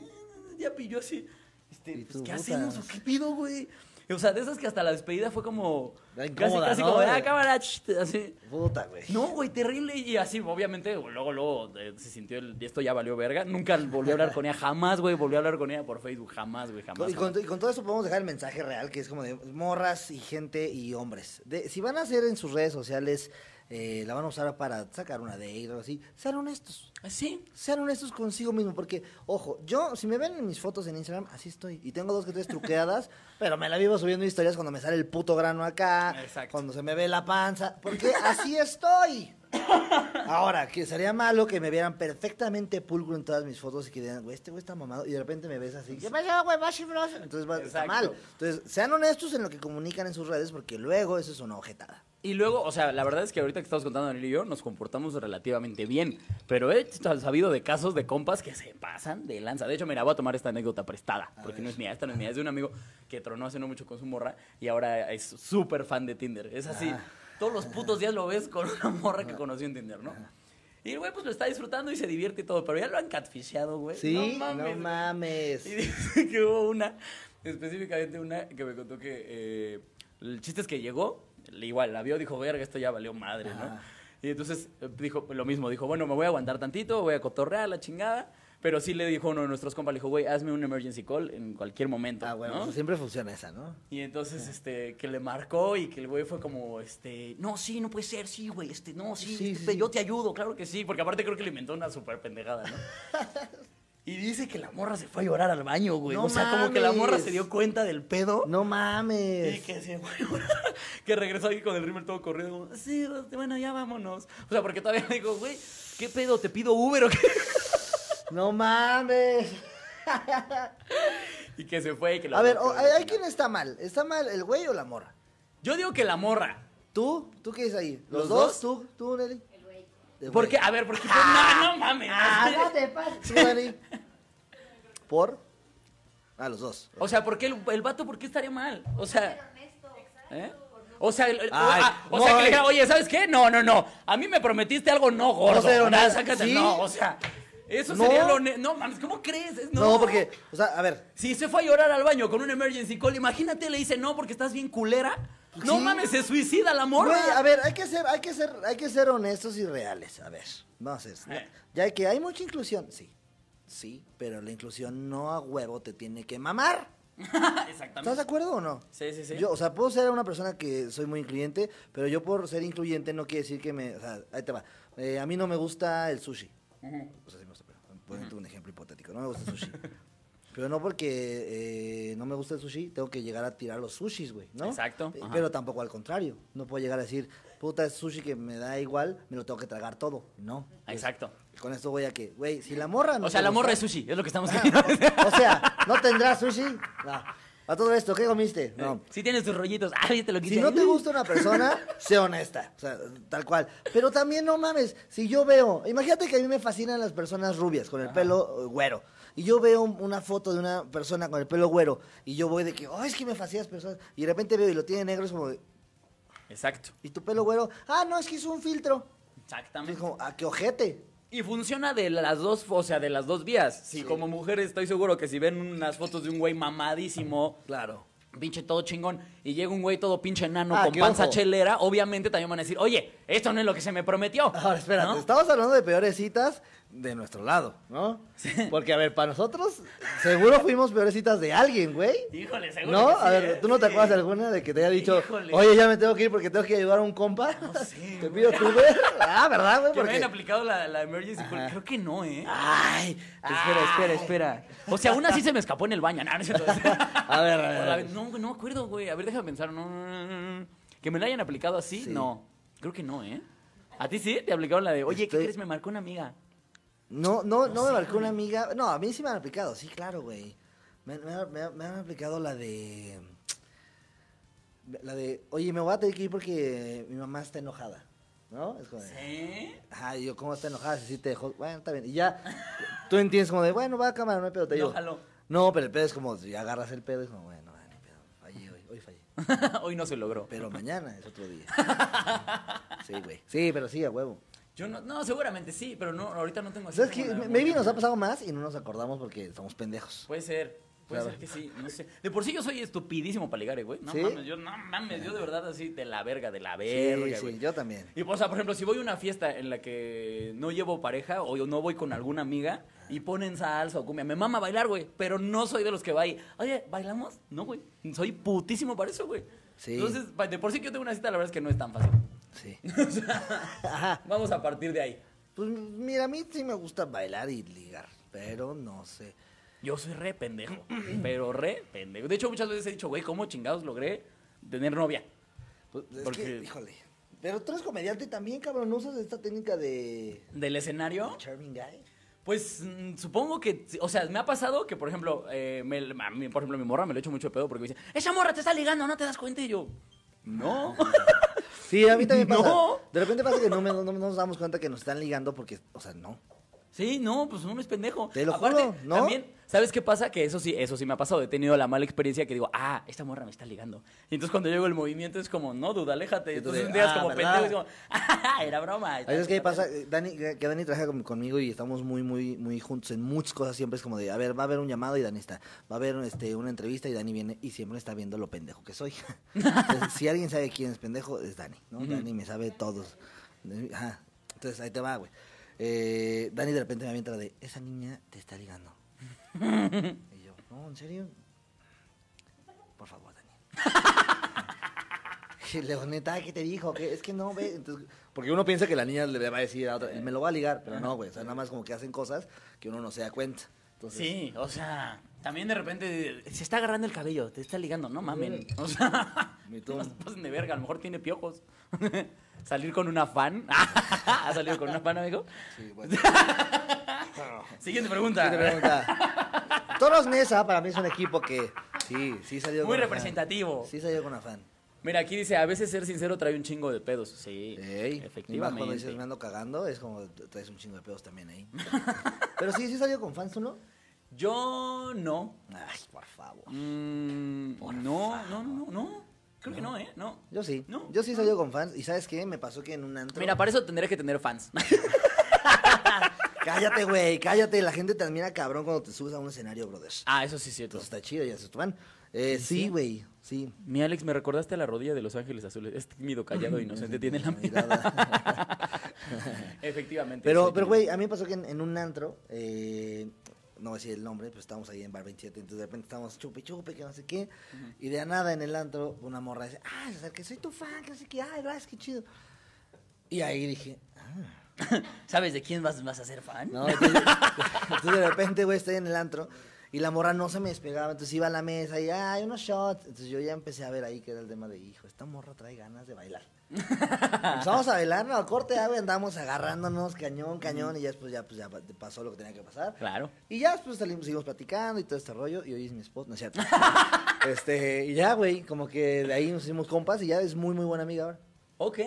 ya pilló así. Este, pues, ¿qué hacemos o qué pido, güey? O sea, de esas que hasta la despedida fue como, casi, casi ¿no? como, ah, cámara, ch", así. Puta, güey. No, güey, terrible. Y así, obviamente, luego, luego eh, se sintió el. y Esto ya valió verga. Nunca volví a hablar con ella, jamás, güey. Volví a hablar con ella por Facebook, jamás, güey, jamás. Y con, jamás. y con todo eso podemos dejar el mensaje real, que es como de morras y gente y hombres. De, si van a hacer en sus redes sociales, eh, la van a usar para sacar una date o algo así, sean honestos. Sí, Sean honestos consigo mismo, porque, ojo, yo, si me ven en mis fotos en Instagram, así estoy. Y tengo dos que tres truqueadas, pero me la vivo subiendo historias cuando me sale el puto grano acá, Exacto. cuando se me ve la panza, porque así estoy. Ahora, que sería malo que me vieran perfectamente pulcro en todas mis fotos y que digan, güey, este güey está mamado, y de repente me ves así, ¿qué pasó, güey? Vas, bros?" Entonces va, está mal. Entonces, sean honestos en lo que comunican en sus redes, porque luego eso es una ojetada. Y luego, o sea, la verdad es que ahorita que estamos contando Daniel y yo, nos comportamos relativamente bien. Pero he sabido de casos de compas que se pasan de lanza. De hecho, mira, voy a tomar esta anécdota prestada. Porque no es mía, esta no es mía. Es de un amigo que tronó hace no mucho con su morra y ahora es súper fan de Tinder. Es así, Ah. todos los putos días lo ves con una morra que conoció en Tinder, ¿no? Y el güey pues lo está disfrutando y se divierte y todo. Pero ya lo han catfishado, güey. Sí, No mames. no mames. Y dice que hubo una, específicamente una, que me contó que eh, el chiste es que llegó, igual la vio, dijo, verga, esto ya valió madre, ¿no? Y entonces eh, dijo lo mismo, dijo, bueno, me voy a aguantar tantito, voy a cotorrear la chingada. Pero sí le dijo uno de nuestros compas, le dijo, güey, hazme un emergency call en cualquier momento. Ah, bueno, ¿no? pues siempre funciona esa, ¿no? Y entonces, este, que le marcó y que el güey fue como, este, no, sí, no puede ser, sí, güey, este, no, sí, Sí, este, sí. yo te ayudo, claro que sí, porque aparte creo que le inventó una súper pendejada, ¿no? Y dice que la morra se fue a llorar al baño, güey. No o sea, como que la morra se dio cuenta del pedo. No Y mames. que se fue a llorar. Que regresó ahí con el rímel todo corrido. como, sí, bueno, ya vámonos. O sea, porque todavía digo, güey, ¿qué pedo? ¿Te pido Uber o qué? No mames. Y que se fue y que la A ver, o- y ¿hay quién está mal? ¿Está mal el güey o la morra? Yo digo que la morra. ¿Tú? ¿Tú qué dices ahí? ¿Los, ¿Los dos? dos? ¿Tú? ¿Tú, Nelly? El güey. ¿Por qué? A ver, porque... No, no mames. Ah, no te pases. ¿Por? Ah, los dos. O sea, ¿por qué el, el vato, por qué estaría mal? O sea... ¿eh? O sea, el- el- Ay, ah, o no, sea que le dijera, oye, ¿sabes qué? No, no, no. A mí me prometiste algo no gordo. No sé, nada. sácate- ¿Sí? No, o sea, eso No. sería lo... No, mames, ¿cómo crees? Es- No. porque, o sea, a ver. Si se fue a llorar al baño con un emergency call, imagínate, le dice no porque estás bien culera. No Sí. mames, se suicida la morra. Güey, a ver, hay que ser, hay que ser, hay que ser honestos y reales. A ver, vamos a ver. Eh. Ya que hay mucha inclusión, sí. Sí, pero la inclusión no a huevo te tiene que mamar. Exactamente. ¿Estás de acuerdo o no? Sí, sí, sí. Yo, o sea, puedo ser una persona que soy muy incluyente, pero yo por ser incluyente no quiere decir que me... O sea, ahí te va. Eh, a mí no me gusta el sushi. Ujú. O sea, sí me gusta, pero ponete un ejemplo hipotético. No me gusta el sushi. Pero no porque eh, no me gusta el sushi, tengo que llegar a tirar los sushis, güey, ¿no? Exacto, Eh, ajá. Pero tampoco al contrario. No puedo llegar a decir, puta, es sushi que me da igual, me lo tengo que tragar todo. No. Pues, Exacto. Con esto voy a que, güey, si la morra no O sea, la morra es sushi, es lo que estamos Ah, queriendo decir. o sea, ¿no tendrás sushi? No. A todo esto, ¿qué comiste? No. Si tienes tus rollitos, ah, te lo quise. Si no te gusta una persona, sé honesta, o sea, tal cual. Pero también no mames, si yo veo, imagínate que a mí me fascinan las personas rubias con el pelo eh, güero. Y yo veo un- una foto de una persona con el pelo güero y yo voy de que, oh, es que me fascinan las personas. Y de repente veo y lo tiene negro, es como, de, Exacto. ¿y tu pelo güero? Ah, no, es que es un filtro. Es Exactamente. como, ¿a qué ojete? Y funciona de las dos, o sea, de las dos vías. Si Sí. como mujeres estoy seguro que si ven unas fotos de un güey mamadísimo, Claro. pinche todo chingón, y llega un güey todo pinche enano Ah, con panza ojo. chelera, obviamente también van a decir, oye, esto no es lo que se me prometió. Ahora, espérate, ¿No? estamos hablando de peores citas de nuestro lado, ¿no? Porque, a ver, para nosotros, seguro fuimos peores citas de alguien, güey. Híjole, seguro ¿No? que sí, a ver, ¿eh? ¿tú no te Sí. acuerdas de alguna de que te haya dicho, Híjole. oye, ya me tengo que ir porque tengo que ayudar a un compa? sé, Te pido tu. Ah, ¿verdad, güey? Que me Porque... hayan aplicado la, la emergency call. Creo que no, ¿eh? Ay, Espera, espera, espera. O sea, una sí se me escapó en el baño. No, no cierto. A ver, a ver, a ver. No, no me acuerdo, güey. A ver, déjame pensar. No, no, no, no, no. Que me la hayan aplicado así, Sí. no. Creo que no, ¿eh? ¿A ti sí? Te aplicaron la de, oye, ¿qué Estoy- crees? Me marcó una amiga. No, no, no, me marcó una amiga. No, a mí sí me han aplicado, sí, claro, güey. Me, me- me- me han aplicado la de. La de, oye, me voy a tener que ir porque mi mamá está enojada. ¿No? Es como de, ¿Sí? Ajá, y yo, ¿cómo está enojada? Si sí te dejó. Bueno, está bien. Y ya, tú entiendes como de, bueno, va a cámara, no hay pedo, te No, digo. jaló. No, pero el pedo es como, si agarras el pedo, es como, bueno, no hay pedo. Fallé hoy, hoy fallé. Hoy no se logró. Pero mañana es otro día. Sí, güey. Sí, pero sí, a huevo. Yo no, no, seguramente sí, pero no, ahorita no tengo así. ¿Sabes la- Maybe nos ha pasado más y no nos acordamos porque somos pendejos. Puede ser. Puede Claro. ser que sí, no sé. De por sí yo soy estupidísimo para ligar, eh, güey. No ¿Sí? mames, yo, no mames, yo de verdad así de la verga, de la verga, sí, güey. yo también. Y, o sea, por ejemplo, si voy a una fiesta en la que no llevo pareja o yo no voy con alguna amiga y ponen salsa o cumbia, me mama bailar, güey, pero no soy de los que va ahí. Oye, ¿bailamos? No, güey. Soy putísimo para eso, güey. Sí. Entonces, de por sí que yo tengo una cita, la verdad es que no es tan fácil. Sí. Vamos a partir de ahí. Pues mira, a mí sí me gusta bailar y ligar, pero no sé. Yo soy re pendejo, pero re pendejo. De hecho, muchas veces he dicho, güey, ¿cómo chingados logré tener novia? Pues, es Porque- que, híjole. Pero tú eres comediante también, cabrón. ¿No usas esta técnica de ¿Del escenario? Charming Guy? Pues mm, supongo que, o sea, me ha pasado que, por ejemplo, eh, me- por ejemplo, mi morra me lo echo mucho de pedo porque me dice, esa morra te está ligando, ¿no te das cuenta? Y yo, no. Sí, a mí también pasa. No. De repente pasa que no, me- no- no nos damos cuenta que nos están ligando porque, o sea, no. Sí, no, pues uno es pendejo. Te lo Aparte, juro, ¿no? También, ¿sabes qué pasa? Que eso sí, eso sí me ha pasado. He tenido la mala experiencia que digo, ah, esta morra me está ligando. Y entonces cuando llego el movimiento es como, no, duda, aléjate. Y Entonces un día es "Ah, como ¿verdad?" pendejo y como, ah, era broma. A veces que pasa, eh, Dani, que Dani trabaja con- conmigo y estamos muy, muy, muy juntos en muchas cosas. Siempre es como de, a ver, va a haber un llamado y Dani está. Va a haber este, una entrevista y Dani viene y siempre está viendo lo pendejo que soy. Entonces, si alguien sabe quién es pendejo, es Dani, ¿no? Dani me sabe todos. Ajá. Entonces, ahí te va, güey. Eh, Dani de repente me avienta la de, esa niña te está ligando. y yo, no, ¿en serio? Por favor, Dani. Y le digo, neta, ¿qué te dijo? ¿Qué? Es que no, ve. Entonces, porque uno piensa que la niña le va a decir a otra, me lo va a ligar, pero no, güey. O sea, nada más como que hacen cosas que uno no se da cuenta. Entonces, Sí, o sea, también de repente se está agarrando el cabello, te está ligando, no mamen. O sea, no se pasen de verga, a lo mejor tiene piojos. Salir con una fan. ¿Ha salido con una fan, amigo? Sí, bueno. Siguiente pregunta. Siguiente pregunta. Toros Nesa para mí es un equipo que sí, sí salió Muy con representativo. Sí salió con afán. Mira, aquí dice, a veces ser sincero trae un chingo de pedos. Sí, Ey, y más efectivamente. cuando dices me ando cagando, es como traes un chingo de pedos también ahí. Pero sí, sí salió con fans, ¿tú no? Yo no. Ay, por favor. Mm, no, no, no, no, no. Creo que no, ¿eh? No. Yo sí. No. Yo sí salió con fans. ¿Y sabes qué? Me pasó que en un antro... Mira, para eso tendré que tener fans. Cállate, güey, cállate. La gente te admira cabrón cuando te subes a un escenario, brother. ah, eso sí es cierto. Entonces está chido, ya se tu fan. Eh, sí, güey, sí. Mi Alex, me recordaste a la rodilla de Los Ángeles Azules. Es tímido, callado, inocente, tiene la mirada. Efectivamente. Pero, pero, güey, a mí me pasó que en, en un antro, eh, no voy a decir el nombre, pues estábamos ahí en Bar 27, entonces de repente estábamos chupe, chupe, que no sé qué, y de nada en el antro, una morra dice, ah, que soy tu fan, que no sé qué, ay, gracias, qué chido. Y ahí dije, ¿Sabes de quién vas, vas a ser fan? no, entonces, entonces de repente, güey, estoy en el antro, Y la morra no se me despegaba, entonces iba a la mesa y, ay, unos shots. Entonces yo ya empecé a ver ahí que era el tema de, hijo, esta morra trae ganas de bailar. Empezamos a bailar, no, corte, ah, güey, andamos agarrándonos, cañón, cañón, y ya después ya, pues, ya pasó lo que tenía que pasar. Claro. Y ya después salimos, seguimos platicando y todo este rollo, y hoy es mi spot, no es cierto. este, y ya, güey, como que de ahí nos hicimos compas y ya es muy, muy buena amiga ahora. Ok.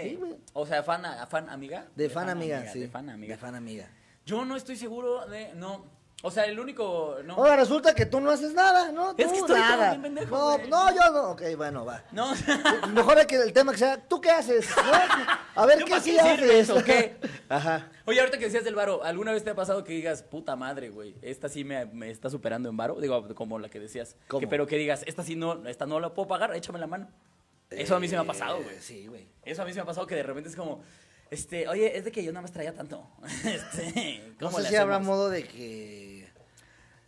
Sí, güey. o sea, fan, fan amiga. De, fan, amiga, sí. De fan amiga. De fan amiga. Yo no estoy seguro de. No. O sea, el único. No. Ahora resulta que tú no haces nada, ¿no? Es que estoy nada. bien pendejo, no, güey. no, yo no. Ok, bueno, va. No. Mejor es que el tema que sea, ¿tú qué haces? ¿No? A ver, ¿Yo ¿qué sí haces? eso, qué? Ajá. Oye, ahorita que decías del varo, ¿alguna vez te ha pasado que digas, puta madre, güey? Esta sí me, me está superando en varo. Digo, como la que decías. ¿Cómo? Que, pero que digas, esta sí no, esta no la puedo pagar, échame la mano. Eso a mí se me ha pasado, güey. Eh, Sí, güey. Eso a mí se me ha pasado que de repente es como, este, oye, es de que yo nada más traía tanto. Este, No ¿cómo sé le si habrá modo de que...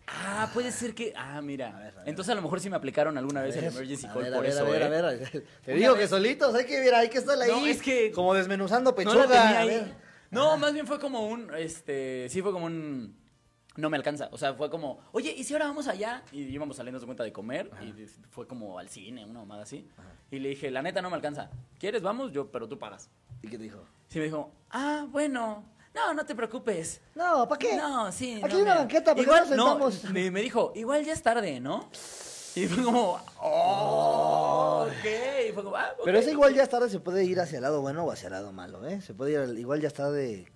Ah, puede ser que. Ah, mira. A ver, a ver. Entonces a lo mejor sí me aplicaron alguna vez el emergency call por eso. a ver, ¿eh? a ver, a ver. Te digo vez- que solitos, hay que ver, hay que estar ahí. No, es que- Como desmenuzando No pechuga. la tenía a ahí. ver. No, más bien fue como un, este, sí fue como un, no me alcanza. O sea, fue como, oye, ¿y si ahora vamos allá? Y íbamos saliendo de cuenta de comer y fue como al cine, una mamada así. Y le dije, la neta no me alcanza. ¿Quieres? Vamos, yo, pero tú pagas. ¿Y qué te dijo? Sí me dijo, ah, bueno, no, no te preocupes. No, ¿para qué? No, sí. Aquí no, hay una banqueta, ¿por qué Igual, no nos sentamos? me, me dijo, igual ya es tarde, ¿no? Y fue como, oh, ok. Y fue como, ah. Pero eso igual ya es tarde, se puede ir hacia el lado bueno o hacia el lado malo, ¿eh? Se puede ir, al- igual ya está de...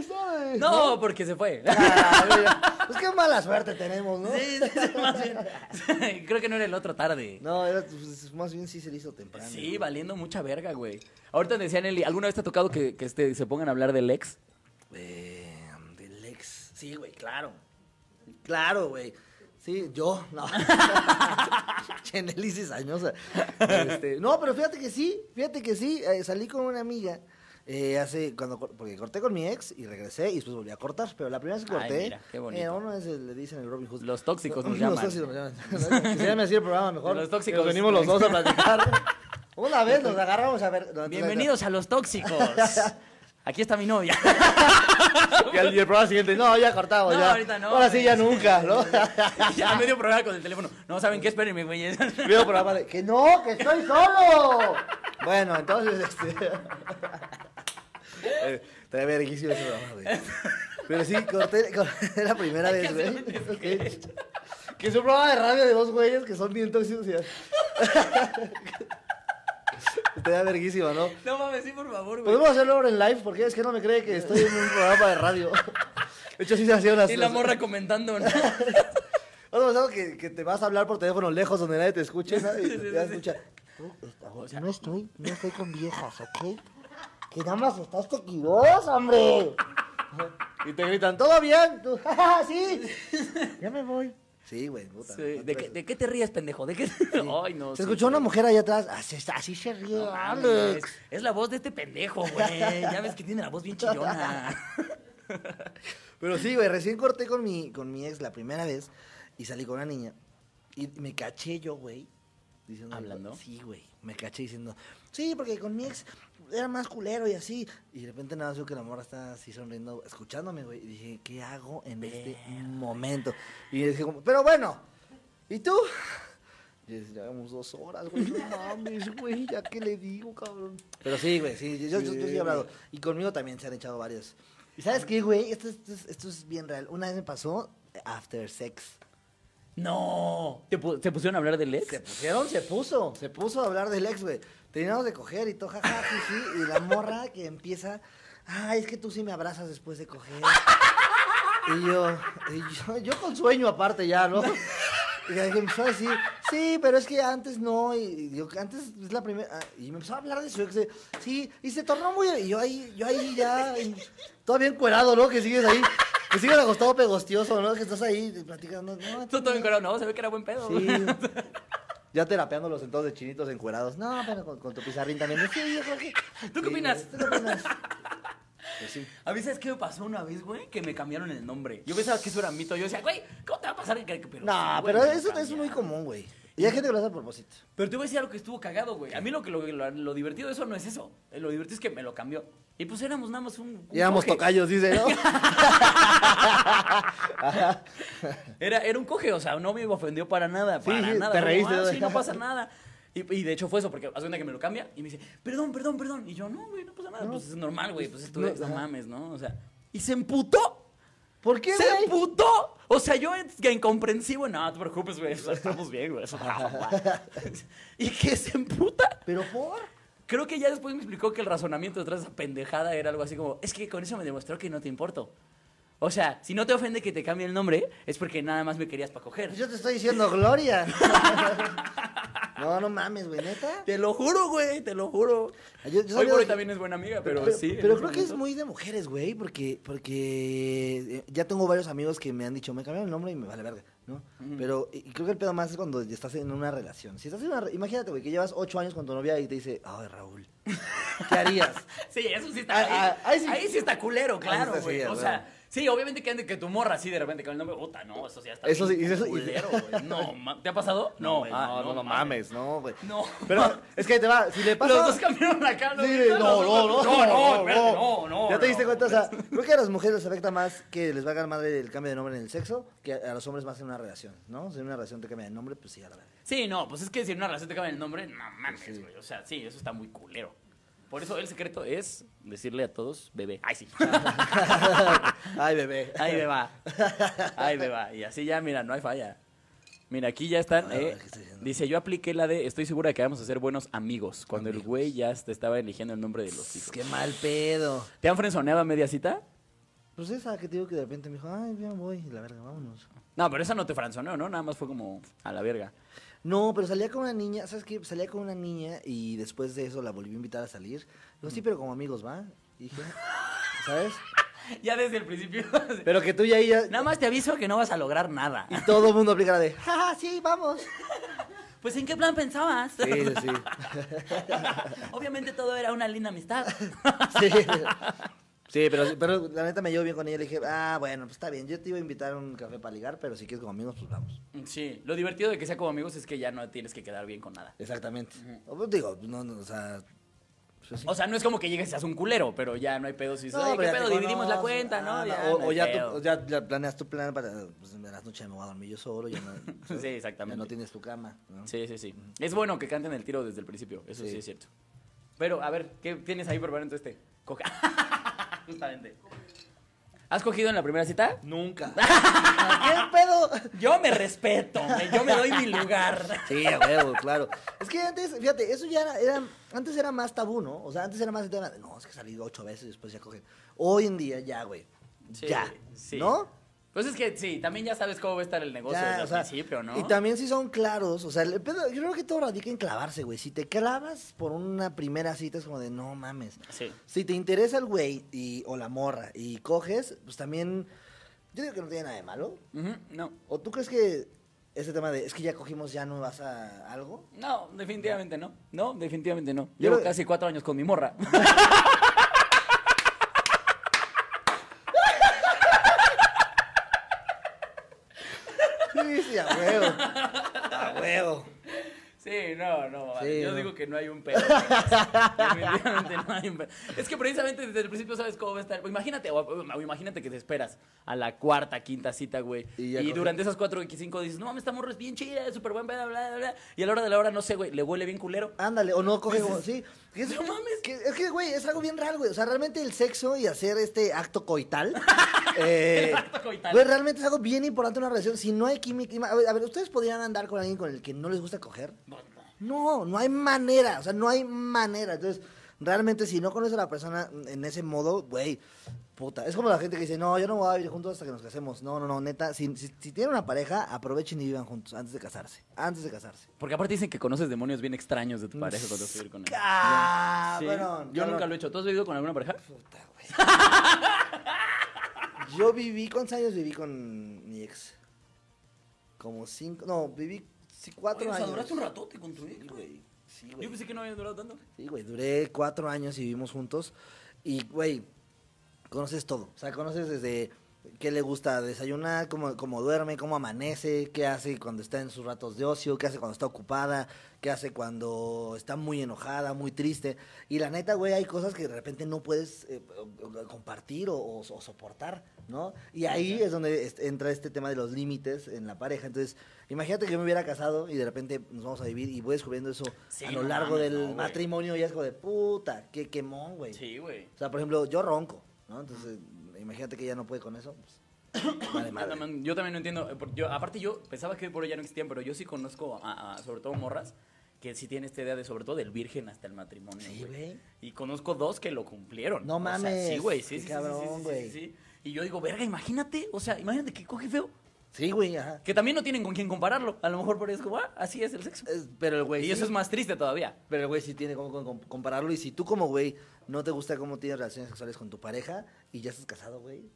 está de... No, porque se fue. Ah, pues qué mala suerte tenemos, ¿no? Sí, sí, sí, más bien. Creo que no era el otro tarde. No, era, pues, más bien sí se le hizo temprano. Sí, valiendo mucha verga, güey. Ahorita decían, Eli, ¿alguna vez te ha tocado que, que este, se pongan a hablar del ex? Eh, del ex. Sí, güey, claro. Claro, güey. Sí, yo, no. Chenelis cizañosa. Este, no, pero fíjate que sí, fíjate que sí. eh, salí con una amiga eh, hace, cuando, porque corté con mi ex y regresé y después volví a cortar. Pero la primera vez que Ay, corté, mira, qué bonito. eh, uno es el- le dicen el Robin Hood. Los tóxicos nos Los llaman. tóxicos nos llaman. Se así el programa mejor. Los tóxicos. Nos venimos los dos a platicar. Una vez nos agarramos a ver. Bienvenidos a Los Tóxicos. Aquí está mi novia. Y el programa siguiente, no, ya cortamos, No, ya. ahorita no, Ahora sí, ya nunca, ¿no? ya medio programa con el teléfono. No, ¿saben qué? Espérenme, güey. Veo programa de que no, que estoy solo. Bueno, entonces, este. Eh, Está verguísimo ese programa, güey. Pero sí, corté, corté la primera vez, güey. Que es un programa de radio de dos güeyes que son bien tóxicos y Está verguísimo, ¿no? No mames, sí, por favor, güey. Podemos hacerlo ahora en live porque es que no me cree que estoy en un programa de radio. De hecho, sí se hacían las. Y la morra comentando. ¿no? ¿Has pasado que, que te vas a hablar por teléfono lejos donde nadie te escuche? sí. escucha. "No, no estoy, no estoy con viejas, ¿ok? Que nada más estás tequilos, hombre. Y te gritan, ¿todo bien? Tú, "Ja, ja, sí. Ya me voy. Sí, güey, puta. Sí, ¿De, qué, ves. ¿De qué te ríes, pendejo? ¿De qué? Ay, no. Se sí, escuchó una mujer allá atrás. Así, así se ríe, No Alex. Es la voz de este pendejo, güey. Ya ves que tiene la voz bien chillona. Pero sí, güey, recién corté con mi, con mi ex la primera vez y salí con una niña. Y me caché yo, güey. Diciendo, ¿Hablando? Sí, güey. Me caché diciendo, sí, porque con mi ex era más culero y así. Y de repente nada más veo que la morra está así sonriendo, escuchándome, güey. Y dije, ¿qué hago en este momento? Y dije, como, pero bueno, ¿y tú? Y dije, llevamos dos horas, güey. No mames, güey, ya que le digo, cabrón. Pero sí, güey, sí, yo, yo, yo sí he hablado. Y conmigo también se han echado varios. ¿Y sabes qué, güey? Esto, esto es- esto es bien real. Una vez me pasó after sex. No. ¿Te, pu- te pusieron a hablar del ex? Se pusieron, se puso, se puso a hablar del ex, güey. Terminamos de coger y todo, jaja, sí, sí. Y la morra que empieza, ay, es que tú sí me abrazas después de coger. Y yo, y yo, yo con sueño aparte ya, ¿no? Y que empezó a decir, sí, pero es que antes no, y, yo, antes es la primera, y me empezó a hablar de su ex, sí, y se tornó muy, y yo ahí, yo ahí ya, todavía encuerado, ¿no? Que sigues ahí, que sigues acostado pegostioso, ¿no? Que estás ahí platicando, no, Tú todo encuerado, no, se ve que era buen pedo. Sí. Ya terapeándolos entonces de chinitos encuerados. No, pero con, con tu pizarrín también. Sí, yo creo que. ¿Tú qué opinas? ¿Tú qué opinas? Pues sí. A mí, ¿sabes qué me pasó una vez, güey? Que me cambiaron el nombre. Yo pensaba que eso era mito. Yo decía, güey, ¿cómo te va a pasar? que- que- Pero No, güey, pero eso es muy común, güey. Y hay gente que lo hace a propósito. Pero te voy a decir algo que estuvo cagado, güey. A mí lo, que, lo, lo- lo divertido de eso no es eso. Lo divertido es que me lo cambió. Y pues éramos nada más un. un Y éramos coge. tocayos, dice, ¿no? Era, era un coge, o sea, no me ofendió para nada. Para sí, nada. te Como, reíste, "Ah, ¿no? sí, no pasa nada. Y, y de hecho fue eso, porque hace cuenta que me lo cambia y me dice, perdón, perdón, perdón. Y yo, no, güey, no pasa nada. No. Pues es normal, güey. Pues esto No, no mames, ¿no? O sea. Y se emputó. ¿Por qué, ¡Se emputó! O sea, yo en- incomprensivo, no, no te preocupes, güey. estamos bien, güey. y que se emputa. ¿Pero por? Creo que ya después me explicó que el razonamiento detrás de esa pendejada era algo así como, es que con eso me demostró que no te importo. O sea, si no te ofende que te cambie el nombre, es porque nada más me querías para coger. Pues Yo te estoy diciendo Gloria. no, no mames, güey, neta. Te lo juro, güey, te lo juro. Yo- yo Hoy por hoy que- también es buena amiga, pero, pero, sí. pero creo que es muy de mujeres, güey, porque, porque eh, ya tengo varios amigos que me han dicho, me cambiaron el nombre y me vale verga, ¿no? Pero y creo que el pedo más es cuando estás en una relación. Si estás en una, imagínate, güey, que llevas ocho años con tu novia y te dice, ay, Raúl, ¿qué harías? Sí, eso sí está. Ah, Ahí, ah, ahí ahí, sí. está culero, claro, güey. o sea, sí, obviamente que, ande- que tu morra así de repente con el nombre, puta, no, eso sí ya está. Eso sí, eso- culero, güey. No, ma- ¿te ha pasado? No, güey, ah, no, no, no mames, no, güey. No. Pero es que te va, si le pasa... Los dos cambiaron acá, Sí, no, no, no, no, no, espérate, no, no. ¿Ya te no. diste cuenta? O sea, creo que a las mujeres les afecta más que les valga madre el cambio de nombre en el sexo que a a los hombres más en una relación, ¿no? Si en una relación te cambia de nombre, pues sí, a la verdad. Sí, no, pues es que si en una relación te cambian el nombre, no mames, güey. O sea, sí, eso está muy culero. Por eso el secreto es decirle a todos, bebé. Ay, sí. Ay, bebé. Va. Ahí me va. Y así ya, mira, no hay falla. Mira, aquí ya están. Eh, dice, yo apliqué la de, estoy segura de que vamos a ser buenos amigos. Cuando el güey ya te estaba eligiendo el nombre de los hijos. Qué mal pedo. ¿Te han frenzoneado a media cita? Pues esa que te digo que de repente me dijo, ay, ya voy, y la verga, vámonos. No, pero esa no te frenzoneó, ¿no? Nada más fue como a la verga. No, pero salía con una niña, ¿sabes qué? Salía con una niña y después de eso la volví a invitar a salir. Digo, sí, pero como amigos, ¿va? Y dije, ¿sabes? Ya desde el principio. Pero que tú y ahí ya... Nada más te aviso que no vas a lograr nada. Y todo el mundo aplica la de, ja, sí, vamos. Pues, ¿en qué plan pensabas? Sí, sí, sí. Obviamente todo era una linda amistad. Sí, Sí, pero, pero la neta me llevo bien con ella. Le dije, ah, bueno, pues está bien. Yo te iba a invitar a un café para ligar, pero si quieres como amigos, pues vamos. Sí, lo divertido de que sea como amigos es que ya no tienes que quedar bien con nada. Exactamente. O, pues, digo, no, no, o sea. pues, sí. O sea, no es como que llegues y seas un culero, pero ya no hay pedo si No, "Ay, pero ¿qué pedo? Dividimos la cuenta, ¿no? ah, Ya o, no o hay ya, tú, o ya, ya planeas tu plan para, pues en las noches me voy a dormir yo solo, ya no, Sí, exactamente. ya no tienes tu cama, ¿no? Sí, sí, sí. Es bueno que canten el tiro desde el principio, eso sí, Sí. es cierto. Pero, a ver, ¿qué tienes ahí tu este? Coca. Justamente. ¿Has cogido en la primera cita? Nunca. ¿Qué pedo? Yo me respeto, me- yo me doy mi lugar. Sí, a huevo, claro. Es que antes, fíjate, eso ya era, era- antes era más tabú, ¿no? O sea, antes era más el tema de, no, es que salí ocho veces y después ya cogen. Hoy en día ya, güey. Sí, ya. sí. ¿No? Pues es que sí, también ya sabes cómo va a estar el negocio Ya, desde o el sea, principio, ¿no? Y también si son claros, o sea, el pedo- yo creo que todo radica en clavarse, güey. Si te clavas por una primera cita es como de, no mames. Sí. Si te interesa el güey y, o la morra y coges, pues también, yo digo que no tiene nada de malo. No, ¿O tú crees que ese tema de, es que ya cogimos, ya no vas a algo? no, definitivamente no. No, definitivamente no. Llevo casi cuatro años con mi morra. Sí, a huevo. A huevo. Sí, no, no. Sí, yo no. digo que no hay un pedo. Definitivamente no hay un pedo. Es que precisamente desde el principio sabes cómo va a estar. Imagínate, o, o imagínate que te esperas a la cuarta, quinta cita, güey. Y durante esas cuatro y cinco dices, no mames, esta morra es bien chida, es súper buen pedo, bla, bla, bla. Y a la hora de la hora, no sé, güey, le huele bien culero. Ándale, o no coge sí. Es, no mames. que- es que, güey, es algo bien raro, güey. O sea, realmente el sexo y hacer este acto coital. eh, acto coital. Güey, realmente es algo bien importante en una relación. Si no hay química. A ver, a ver, ¿ustedes podrían andar con alguien con el que no les gusta coger? No, no hay manera. O sea, no hay manera. Entonces, realmente, si no conoces a la persona en ese modo, güey. Puta, es como la gente que dice, no, yo no voy a vivir juntos hasta que nos casemos. No, no, no, neta, si, si, si tienen una pareja, aprovechen y vivan juntos antes de casarse. Antes de casarse. Porque aparte dicen que conoces demonios bien extraños de tu pareja cuando vas a vivir con él. Ah, Sí. bueno, Yo nunca lo he hecho. ¿Tú has vivido con alguna pareja? Puta, güey. Yo viví, ¿cuántos años viví con mi ex? Como cinco, no, viví sí, cuatro Oye, o sea, años. duraste un ratote con tu ex, Sí, güey. Yo pensé que no había durado tanto. Sí, güey, duré cuatro años y vivimos juntos. Y, güey, conoces todo. O sea, conoces desde qué le gusta desayunar, cómo, cómo duerme, cómo amanece, qué hace cuando está en sus ratos de ocio, qué hace cuando está ocupada, qué hace cuando está muy enojada, muy triste. Y la neta, güey, hay cosas que de repente no puedes eh, compartir o, o- o soportar, ¿no? Y ahí es donde es- entra este tema de los límites en la pareja. Entonces, imagínate que yo me hubiera casado y de repente nos vamos a vivir y voy descubriendo eso Sí, a lo no largo mames, del no, matrimonio y es como de puta, qué quemón, güey. Sí, güey. O sea, por ejemplo, yo ronco, ¿no? Entonces, imagínate que ella no puede con eso. Pues, vale, madre. Yo también no entiendo. eh, Yo, aparte, yo pensaba que por ella no existían, pero yo sí conozco, a, a- sobre todo morras, que sí tienen esta idea de, sobre todo, del virgen hasta el matrimonio. Sí, güey. Y conozco dos que lo cumplieron. No O sea, mames, sí, güey. Sí, sí, cabrón, sí, sí, sí. Y yo digo, verga, imagínate. O sea, imagínate que coge feo. Sí, güey, ajá. Que también no tienen con quién compararlo. A lo mejor por eso ah, así es el sexo. Es- pero el güey. y sí- eso es más triste todavía. Pero el güey sí tiene como com- compararlo. Y si tú, como güey, no te gusta cómo tienes relaciones sexuales con tu pareja y ya estás casado, güey.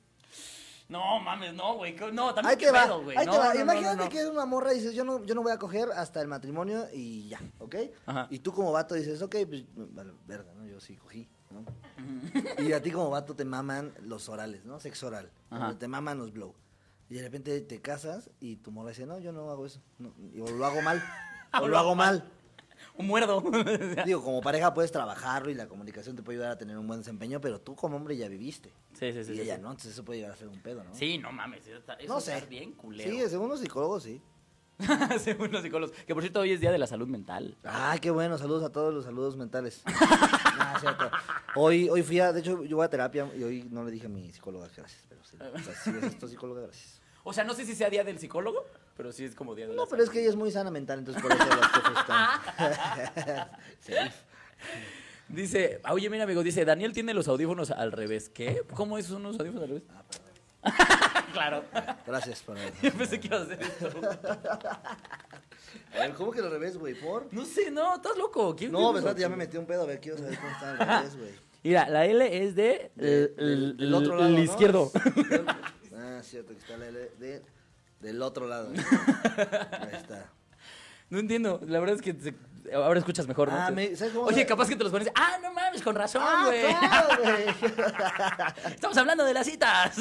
No, mames, no, güey. No, Ahí también te qué va. pedo, güey. ahí No, te va. no, Imagínate no, que es una morra y dices, yo no, yo no voy a coger hasta el matrimonio y ya, ¿ok? Ajá. Y tú como vato dices, ok, pues, vale, verga, ¿no? Yo sí cogí, ¿no? y a ti como vato te maman los orales, ¿no? Sexo oral. Te maman los blow. Y de repente te casas y tu morra dice, no, yo no hago eso. No, o lo hago mal. o lo hago mal. Un muerdo. Digo, como pareja puedes trabajarlo y la comunicación te puede ayudar a tener un buen desempeño, pero tú como hombre ya viviste. Sí, sí, sí. y ella sí. no, entonces eso puede llegar a ser un pedo, ¿no? Sí, no mames. Eso, está, eso no está sé. bien culero. Sí, según los psicólogos, sí. Según los psicólogos. Que por cierto, hoy es Día de la Salud Mental. Ay, qué bueno, saludos a todos los saludos mentales. Ah, cierto. Hoy, hoy fui a, de hecho, yo voy a terapia y hoy no le dije a mi psicóloga gracias, pero sí. O sea, si ves esto, psicóloga, gracias. O sea, no sé si sea Día del Psicólogo, pero sí es como Día de la No, pero es que ella es muy sana mental, entonces por eso las cosas están. Sí. Dice, ah, oye, mira, amigo, dice, Daniel tiene los audífonos al revés. ¿Qué? ¿Cómo es unos audífonos al revés? Claro. Gracias por Yo pensé que ibas a hacer esto. A ver, ¿cómo que lo revés, güey? ¿Por? No sé, no, estás loco. ¿Quién No, espérate, ya me metí un pedo, a ver, quiero saber cómo está al revés, güey. Mira, la L es de el, el- otro lado, el izquierdo. Ah, cierto, que está la L de, del otro lado. Ahí está. No entiendo, la verdad es que ahora escuchas mejor, ¿no? Ah, Sí. me- ¿sabes cómo Oye, capaz que te los pones, ah, no mames, con razón, Ah, güey. claro, güey. Estamos hablando de las citas.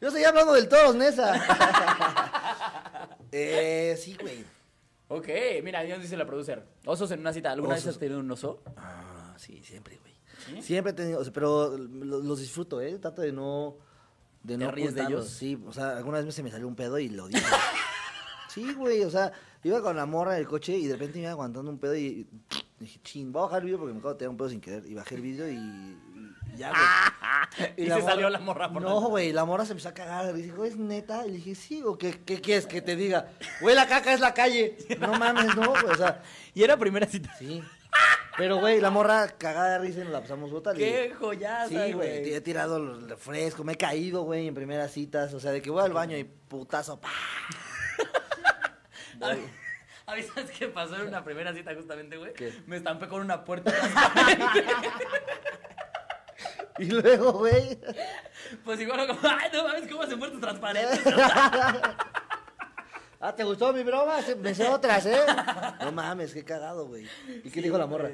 Yo estoy hablando del toros, Nesa. eh, sí, güey. ok, mira, nos dice la producer. Osos en una cita. ¿Alguna vez has tenido un oso? Ah, sí, siempre, güey. ¿Sí? Siempre he tenido, pero lo- los disfruto, ¿eh? Trato de no... De ¿Te no ríes de ellos? Sí, o sea, algunas veces se me salió un pedo y lo dije. sí, güey, o sea, iba con la morra en el coche y de repente me iba aguantando un pedo y dije, chin, voy a bajar el vídeo porque me acabo de tener un pedo sin querer. Y bajé el vídeo y, y güey. Se morra- salió la morra por No, güey, la morra se empezó a cagar. Y dijo, ¿es neta? Y le dije, sí, o qué, qué quieres que te diga. Güey, la caca es la calle. No mames, no, güey, o sea, Y era primera cita. sí. Pero, güey, la morra cagada de risa y nos la pasamos brutal. Qué joyaza, Sí, güey, he tirado el refresco, me he caído, güey, en primeras citas. O sea, de que voy al baño y putazo, pa. A mí, ¿sabes qué pasó en una primera cita justamente, güey? Me estampé con una puerta. Y luego, güey. pues igual como, ay, no mames, ¿cómo hacen puertas transparentes? Ah, ¿te gustó mi broma? Me sé otras, ¿eh? No mames, qué cagado, güey. ¿Y qué dijo la morra?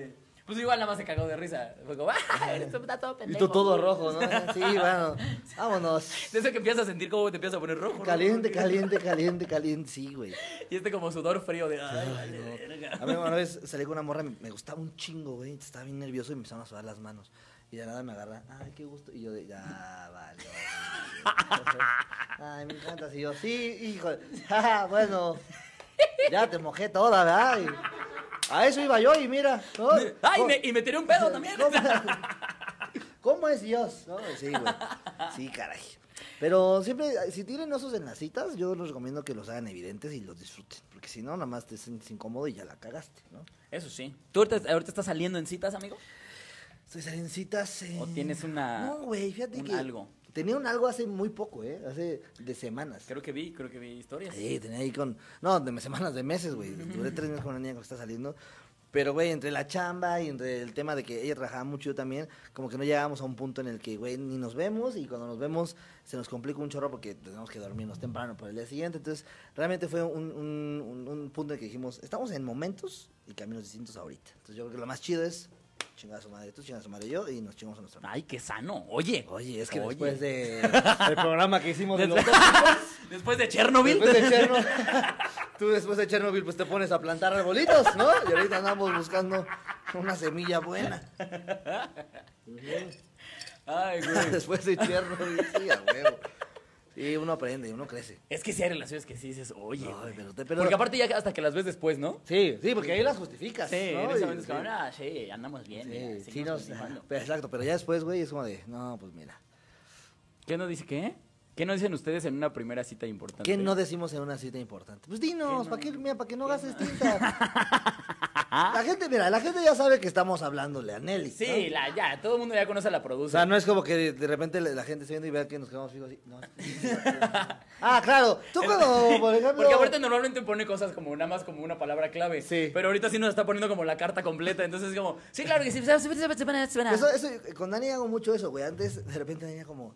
Pues igual nada más se cagó de risa. Fue como, ah, un está todo Y pendejo. tú todo rojo, ¿no? Sí, bueno, vámonos. De eso que empiezas a sentir cómo te empiezas a poner rojo. ¿no? Caliente, caliente, caliente, caliente, sí, güey. Y este como sudor frío de, ay, vale, verga. A mí una vez salí con una morra, me, me gustaba un chingo, güey. Estaba bien nervioso y me empezaron a sudar las manos. Y de nada me agarra, ay, qué gusto. Y yo de, ya, vale. Ay, me encanta. Y yo, sí, hijo. Ja, bueno, ya te mojé toda, ¿verdad? Y a eso iba yo y mira. ¿no? Ay, ¿Cómo- me- y me tiré un pedo también. ¿Cómo, cómo es Dios? ¿No? Sí, güey. Sí, caray. Pero siempre, si tienen osos en las citas, yo les recomiendo que los hagan evidentes y los disfruten. Porque si no, nada más te sientes incómodo y ya la cagaste, ¿no? Eso sí. ¿Tú ahorita, ahorita estás saliendo en citas, amigo? Estoy saliendo en citas. eh, ¿O tienes una- No, güey, fíjate un que. algo? Tenía un algo hace muy poco, ¿eh? Hace de semanas. Creo que vi, creo que vi historias. Sí, tenía ahí con. No, de semanas, de meses, güey. Duré tres meses con una niña que está saliendo. Pero, güey, entre la chamba y entre el tema de que ella trabajaba mucho yo también, como que no llegábamos a un punto en el que, güey, ni nos vemos y cuando nos vemos se nos complica un chorro porque tenemos que dormirnos temprano para el día siguiente. Entonces, realmente fue un, un- un- un punto en el que dijimos, estamos en momentos y caminos distintos ahorita. Entonces, yo creo que lo más chido es chingas a su madre tú, chingas a su madre yo y nos chingamos a nuestra madre. Ay, qué sano. Oye. Oye, es que Oye. después de el programa que hicimos de los después de Chernobyl. después de Chernobyl, tú después de Chernobyl pues te pones a plantar arbolitos, ¿no? Y ahorita andamos buscando una semilla buena. Ay, güey. después de Chernobyl, sí, a huevo. Sí, uno aprende, uno crece. Es que sí hay relaciones que sí dices, oye. Ay, güey. pero te- pero- Porque aparte ya hasta que las ves después, ¿no? Sí, sí, porque ahí las justificas. Sí, ¿no? en ese Y- momento es como, sí. ah, sí, andamos bien. mira, Sí, sí, seguimos nos- continuando". pero exacto, pero ya después, güey, es como de, no, pues mira. ¿Qué no dice qué? ¿Qué no dicen ustedes en una primera cita importante? ¿Qué no decimos en una cita importante? Pues dinos, ¿para qué, mira, para que no gastes tinta? La gente, mira, la gente ya sabe que estamos hablándole a Nelly. ¿no? Sí, la, ya, todo el mundo ya conoce a la O producer. sea, no es como que de, de repente la la gente esté viendo y vea que nos quedamos fijos así. No. ah, claro. Tú cuando, por ejemplo... Porque aparte normalmente pone cosas como nada más como una palabra clave. Sí. Pero ahorita sí nos está poniendo como la carta completa. Entonces es como, sí, claro que sí. Eso, Eso, eso, con Dani hago mucho eso, güey. Antes, de repente, Dani era como...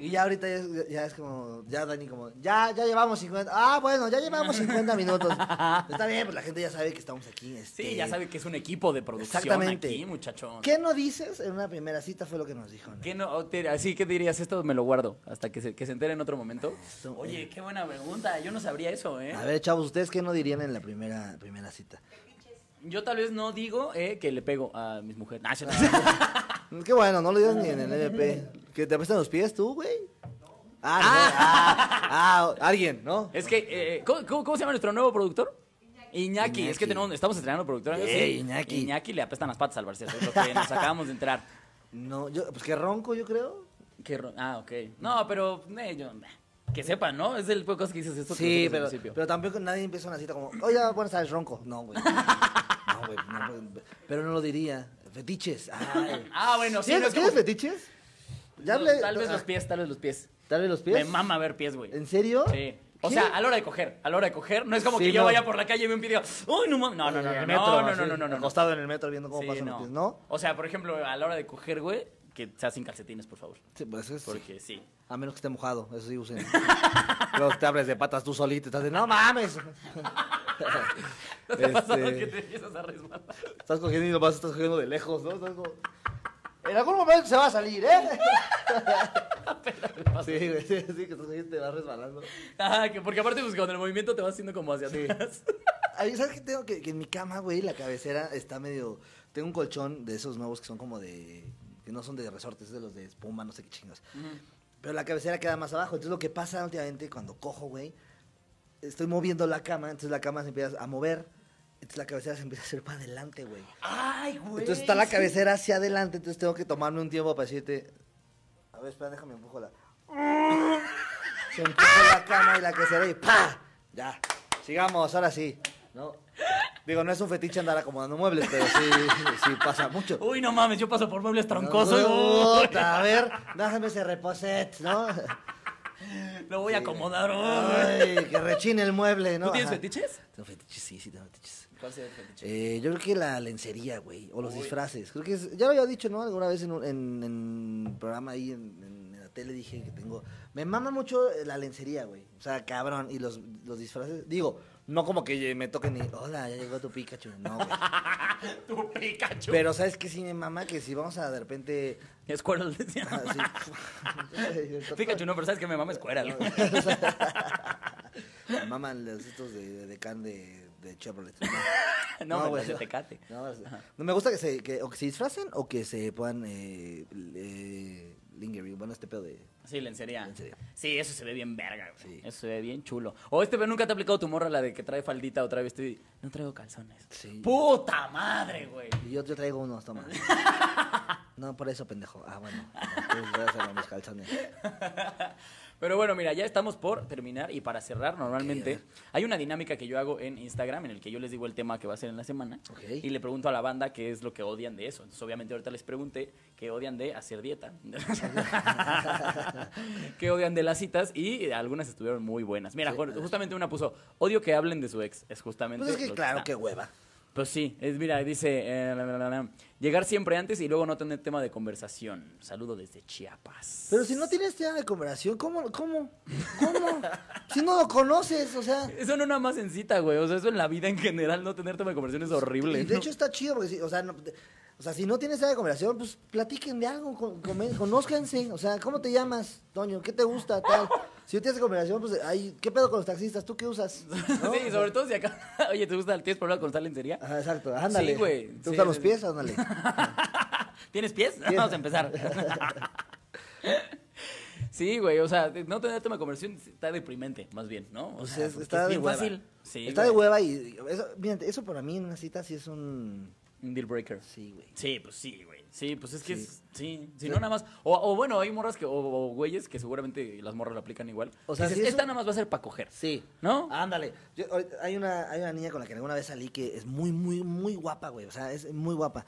Y ya ahorita ya es, ya es como, ya Dani como, ya, ya llevamos 50, ah, bueno, ya llevamos 50 minutos. Está bien, pues la gente ya sabe que estamos aquí. Este, Sí, ya sabe que es un equipo de producción Exactamente. aquí, muchachón. ¿Qué no dices en una primera cita? Fue lo que nos dijo. ¿no? ¿Qué no? o te- Así que dirías, esto me lo guardo hasta que se, que se entere en otro momento. Esto, Oye, eh. qué buena pregunta. Yo no sabría eso, ¿eh? A ver, chavos, ¿ustedes qué no dirían en la primera, primera cita? Yo tal vez no digo eh, que le pego a mis mujeres. Nah, Qué bueno, no lo digas ni en el MP. ¿Que te apestan los pies tú, güey? Ah, no, ah, ah, alguien, ¿no? es que, eh, ¿cómo, cómo- cómo se llama nuestro nuevo productor? Iñaki. Es que Iñaki. tenemos, estamos estrenando productor. amigos, Ey, sí. Iñaki. Iñaki le apestan las patas al Barcelona. Es lo que nos acabamos de enterar. No, yo, pues que ronco, yo creo. Qué ro- ah, ok. No, pero eh, yo, que sepan, ¿no? Es el cosas que dices esto que Sí, pero, principio. pero tampoco nadie empieza una cita como, oye, buenas tardes, ronco. No, güey. No, güey, no, güey. pero no lo diría. Fetiches. Ay. Ah, bueno, sí. no ¿Tienes, es como- ¿tienes fetiches? Ya No, hablé- tal vez ah, los pies, tal vez los pies. Tal vez los pies. Me mama ver pies, güey. ¿En serio? Sí. O ¿Qué? sea, a la hora de coger, a la hora de coger, no es como Sí, que yo no. vaya por la calle y vea un diga, uy, no mames. No, no, no, no, metro, no, no, no, no, no, no. Acostado en el metro viendo cómo Sí, pasan no. los pies, ¿no? O sea, por ejemplo, a la hora de coger, güey, que sea sin calcetines, por favor. Sí, pues es, Porque sí. A menos que esté mojado, eso sí usen. Luego te abres de patas tú solito, estás de, no mames. ¿No te ha pasado Este- que te empiezas a resbalar? Estás cogiendo y nomás estás cogiendo de lejos, ¿no? Estás como... En algún momento se va a salir, ¿eh? sí, güey, sí, sí, que y te vas resbalando. Ah, que porque aparte, pues con el movimiento te vas haciendo como hacia Sí. atrás. Ay, ¿Sabes qué tengo? Que, que en mi cama, güey, la cabecera está medio... Tengo un colchón de esos nuevos que son como de... Que no son de resortes, es de los de espuma, no sé qué chingos. Pero la cabecera queda más abajo. Entonces lo que pasa últimamente cuando cojo, güey, estoy moviendo la cama, entonces la cama se empieza a mover. Entonces la cabecera se empieza a hacer para adelante, güey. Ay, güey. Entonces está la cabecera hacia adelante, entonces tengo que tomarme un tiempo para decirte... A ver, espera, déjame empujo la... Se empuja la cama y la cabecera y ¡pa! Ya, sigamos, ahora sí. No. Digo, no es un fetiche andar acomodando muebles, pero sí, sí pasa mucho. Uy, no mames, yo paso por muebles troncosos. a ver, déjame ese reposet, ¿no? Lo voy a acomodar. Ay, que rechine el mueble, ¿no? ¿Tú tienes Ajá. fetiches? Tengo fetiches, sí, sí, tengo fetiches. ¿Cuál sería el fetiche? Eh, yo creo que la lencería, güey, o los Uy. disfraces. Creo que es- ya lo había dicho, ¿no? Alguna vez en un en, programa ahí en, en- en la tele dije que tengo... Me mama mucho eh, la lencería, güey. O sea, cabrón. Y los, los disfraces... Digo, no como que me toquen y... Hola, ya llegó tu Pikachu. No, güey. Tu Pikachu. Pero, ¿sabes qué sí me mama? Que si vamos a de repente... Squirrel decía. ah, sí. Pikachu no, pero ¿sabes que me mama Squirrel? Me maman los estos de, de can de, de Chevrolet. No, no güey, de Tecate. No, es- no, me gusta que se, que, o que se disfracen o que se puedan eh, eh, lingering. Bueno, este pedo de... Sí, lencería. Lencería. Sí, eso se ve bien verga, güey. Sí. Eso se ve bien chulo. O este, pero nunca te ha aplicado tu morra la de que trae faldita otra vez. Estoy... No traigo calzones. Sí. ¡Puta madre, güey! Y yo te traigo unos, toma. No, por eso, pendejo. Ah, bueno. Entonces voy a mis calzones. Pero bueno, mira, ya estamos por terminar y para cerrar, normalmente hay una dinámica que yo hago en Instagram en el que yo les digo el tema que va a ser en la semana y le pregunto a la banda qué es lo que odian de eso. Entonces, obviamente, ahorita les pregunté qué odian de hacer dieta, qué odian de las citas y algunas estuvieron muy buenas. Mira, Sí, justamente una puso, odio que hablen de su ex. Es justamente. Pues es que lo claro, está. qué hueva. Pues sí, es, mira, dice, eh, la, la, la, la, llegar siempre antes y luego no tener tema de conversación. Saludo desde Chiapas. Pero si no tienes tema de conversación, ¿cómo? ¿Cómo? ¿Cómo? si no lo conoces, o sea... Eso no nada más en cita, güey. O sea, eso en la vida en general, no tener tema de conversación es horrible. Y de ¿no? hecho está chido, porque, o sea, no- o sea, si no tienes tema de conversación, pues platiquen de algo, con- conózcanse. O sea, ¿cómo te llamas, Toño? ¿Qué te gusta? Tal. Si tienes conversación, pues, ay, ¿qué pedo con los taxistas? ¿Tú qué usas? ¿No? Sí, sobre todo si acá. Oye, ¿te gusta? ¿Tienes problema con estar lencería? Ajá, exacto, ándale. Sí, güey. ¿Te Sí, gustan los pies? Ándale. ¿Tienes pies? Vamos a empezar. Sí, güey, o sea, no tener tema de conversación está deprimente, más bien, ¿no? O sea, está es de bien hueva. fácil. Sí, está de hueva y eso, fíjate, eso para mí en una cita sí es un... Un deal breaker. Sí, güey. Sí, pues sí, güey. Sí, pues es que Sí. es. Sí, si no nada más. O, o bueno, hay morras que. O, o güeyes que seguramente las morras lo aplican igual. O sea, Dices, si es esta nada más va a ser para coger. Sí. ¿No? Ándale. Yo, hay, una, hay una niña con la que alguna vez salí que es muy, muy, muy guapa, güey. O sea, es muy guapa.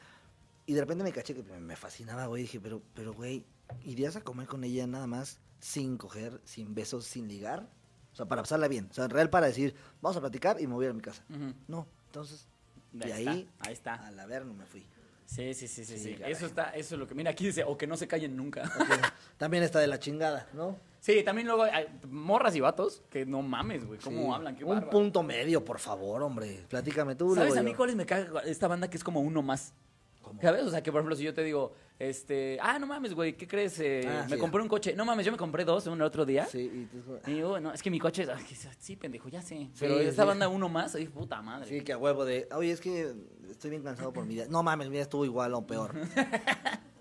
Y de repente me caché que me, fascinaba, güey. Dije, pero, pero, güey, ¿irías a comer con ella nada más sin coger, sin besos, sin ligar? O sea, para pasarla bien. O sea, en real para decir, vamos a platicar y me voy a ir a mi casa. No, entonces, Ahí de está, ahí, ahí está. a la ver no me fui. Sí, sí, sí, sí. Sí, caray. Eso está, eso es lo que. Mira, aquí dice, o que no se callen nunca. También está de la chingada, ¿no? sí, también luego hay morras y vatos que no mames, güey. ¿Cómo Sí. hablan? Qué Un bárbaro. punto medio, por favor, hombre. Platícame tú. ¿Sabes a mí cuáles me caga esta banda que es como uno más? ¿Cómo? ¿Sabes? O sea, que por ejemplo, si yo te digo, este, ah, no mames, güey, ¿qué crees? Eh, Ah, me sí. compré un coche. No mames, yo me compré dos el otro día. Sí, y tú- Y digo, no, es que mi coche es. ay, sí, pendejo, ya sé. Pero Sí, esta sí. banda uno más, ay, puta madre. Sí, que a huevo de, oye, es que estoy bien cansado por mi día. No mames, mi día estuvo igual o peor.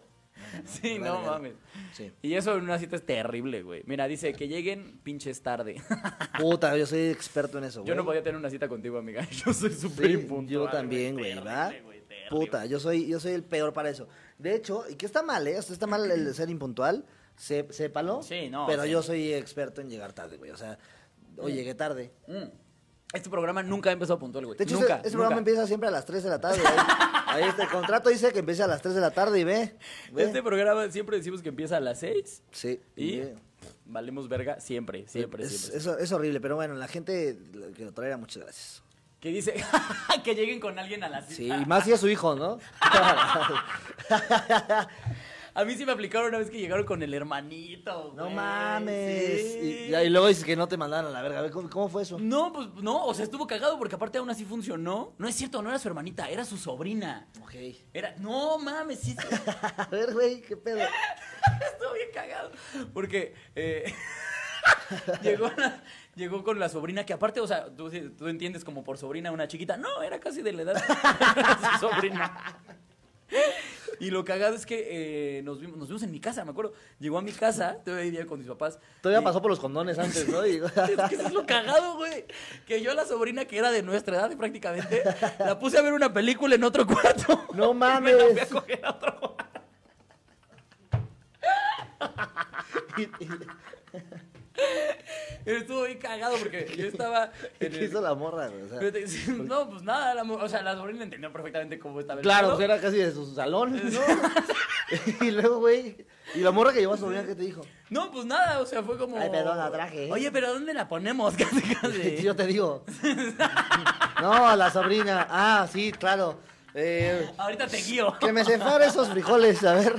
Sí, no mames. Sí. Y eso en una cita es terrible, güey. Mira, dice que lleguen pinches tarde. Puta, yo soy experto en eso, güey. Yo no podía tener una cita contigo, amiga. Yo soy súper impuntual. yo también, güey, ¿verdad? güey, Puta, yo soy, yo soy el peor para eso. De hecho, y que está mal, ¿eh? O sea, está mal el ser impuntual, sé- sépalo. Sí, no, Pero sí. yo soy experto en llegar tarde, güey. O sea, hoy llegué tarde. Mm. Este programa nunca ha empezado puntual, güey. De hecho, nunca, ese nunca. programa empieza siempre a las 3 de la tarde. Ahí, ahí está, el contrato dice que empieza a las 3 de la tarde y ve. ve. Este programa siempre decimos que empieza a las 6 Sí, y ve. valemos verga siempre, siempre, es, siempre. eso- es horrible, pero bueno, la gente que lo traerá, muchas gracias. Que dice que lleguen con alguien a la cita. Sí, y más si es su hijo, ¿no? A mí sí me aplicaron una vez que llegaron con el hermanito. no güey. mames. Sí. Y, y luego dices que no te mandaron a la verga. A ver, ¿cómo, cómo fue eso? No, pues no, o sea, estuvo cagado porque aparte aún así funcionó. No es cierto, no era su hermanita, era su sobrina. Ok. Era, no mames, sí. A ver, güey, qué pedo. Estuvo bien cagado. Porque eh, llegó, la- llegó con la sobrina, que aparte, o sea, tú, tú entiendes como por sobrina una chiquita. No, era casi de la edad de su sobrina. Y lo cagado es que eh, nos, vimos, nos vimos en mi casa, me acuerdo. Llegó a mi casa, todavía vivía con mis papás. Todavía y- pasó por los condones antes, ¿no? Y- Es que eso es lo cagado, güey. Que yo a la sobrina que era de nuestra edad prácticamente, la puse a ver una película en otro cuarto. No Me la fui a mames. coger a otro cuarto. Pero estuvo bien cagado porque yo estaba en ¿Qué el... hizo la morra? O sea, No, pues nada, la, o sea, la sobrina entendió perfectamente cómo estaba el claro, pues era casi de su salón, ¿no? y luego, güey. Y la morra que llevó a sobrina, ¿qué te dijo? No, pues nada, o sea, fue como... Ay, perdón, la traje, ¿eh? Oye, pero ¿dónde la ponemos? Casi, casi. Sí, yo te digo. No, a la sobrina. Ah, sí, claro. Eh, Ahorita te guío. que me separe esos frijoles, a ver.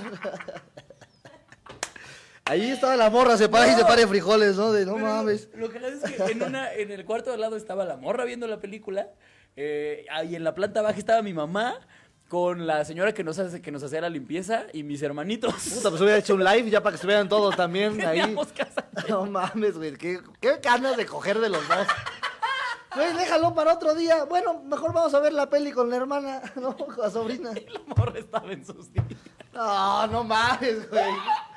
Ahí estaba la morra, separa y No. separe frijoles, ¿no? De no Pero mames. Lo que es que en, una, en el cuarto de al lado estaba la morra viendo la película. eh, y en la planta baja estaba mi mamá con la señora que nos, hace, que nos hacía la limpieza y mis hermanitos. Puta, pues hubiera hecho un live ya para que estuvieran todos también ahí. Casa. No mames, güey. Qué, qué ganas de coger de los dos. Güey, déjalo para otro día. Bueno, mejor vamos a ver la peli con la hermana, ¿no? Con la sobrina. Y la morra estaba en sus días. No, no mames, güey.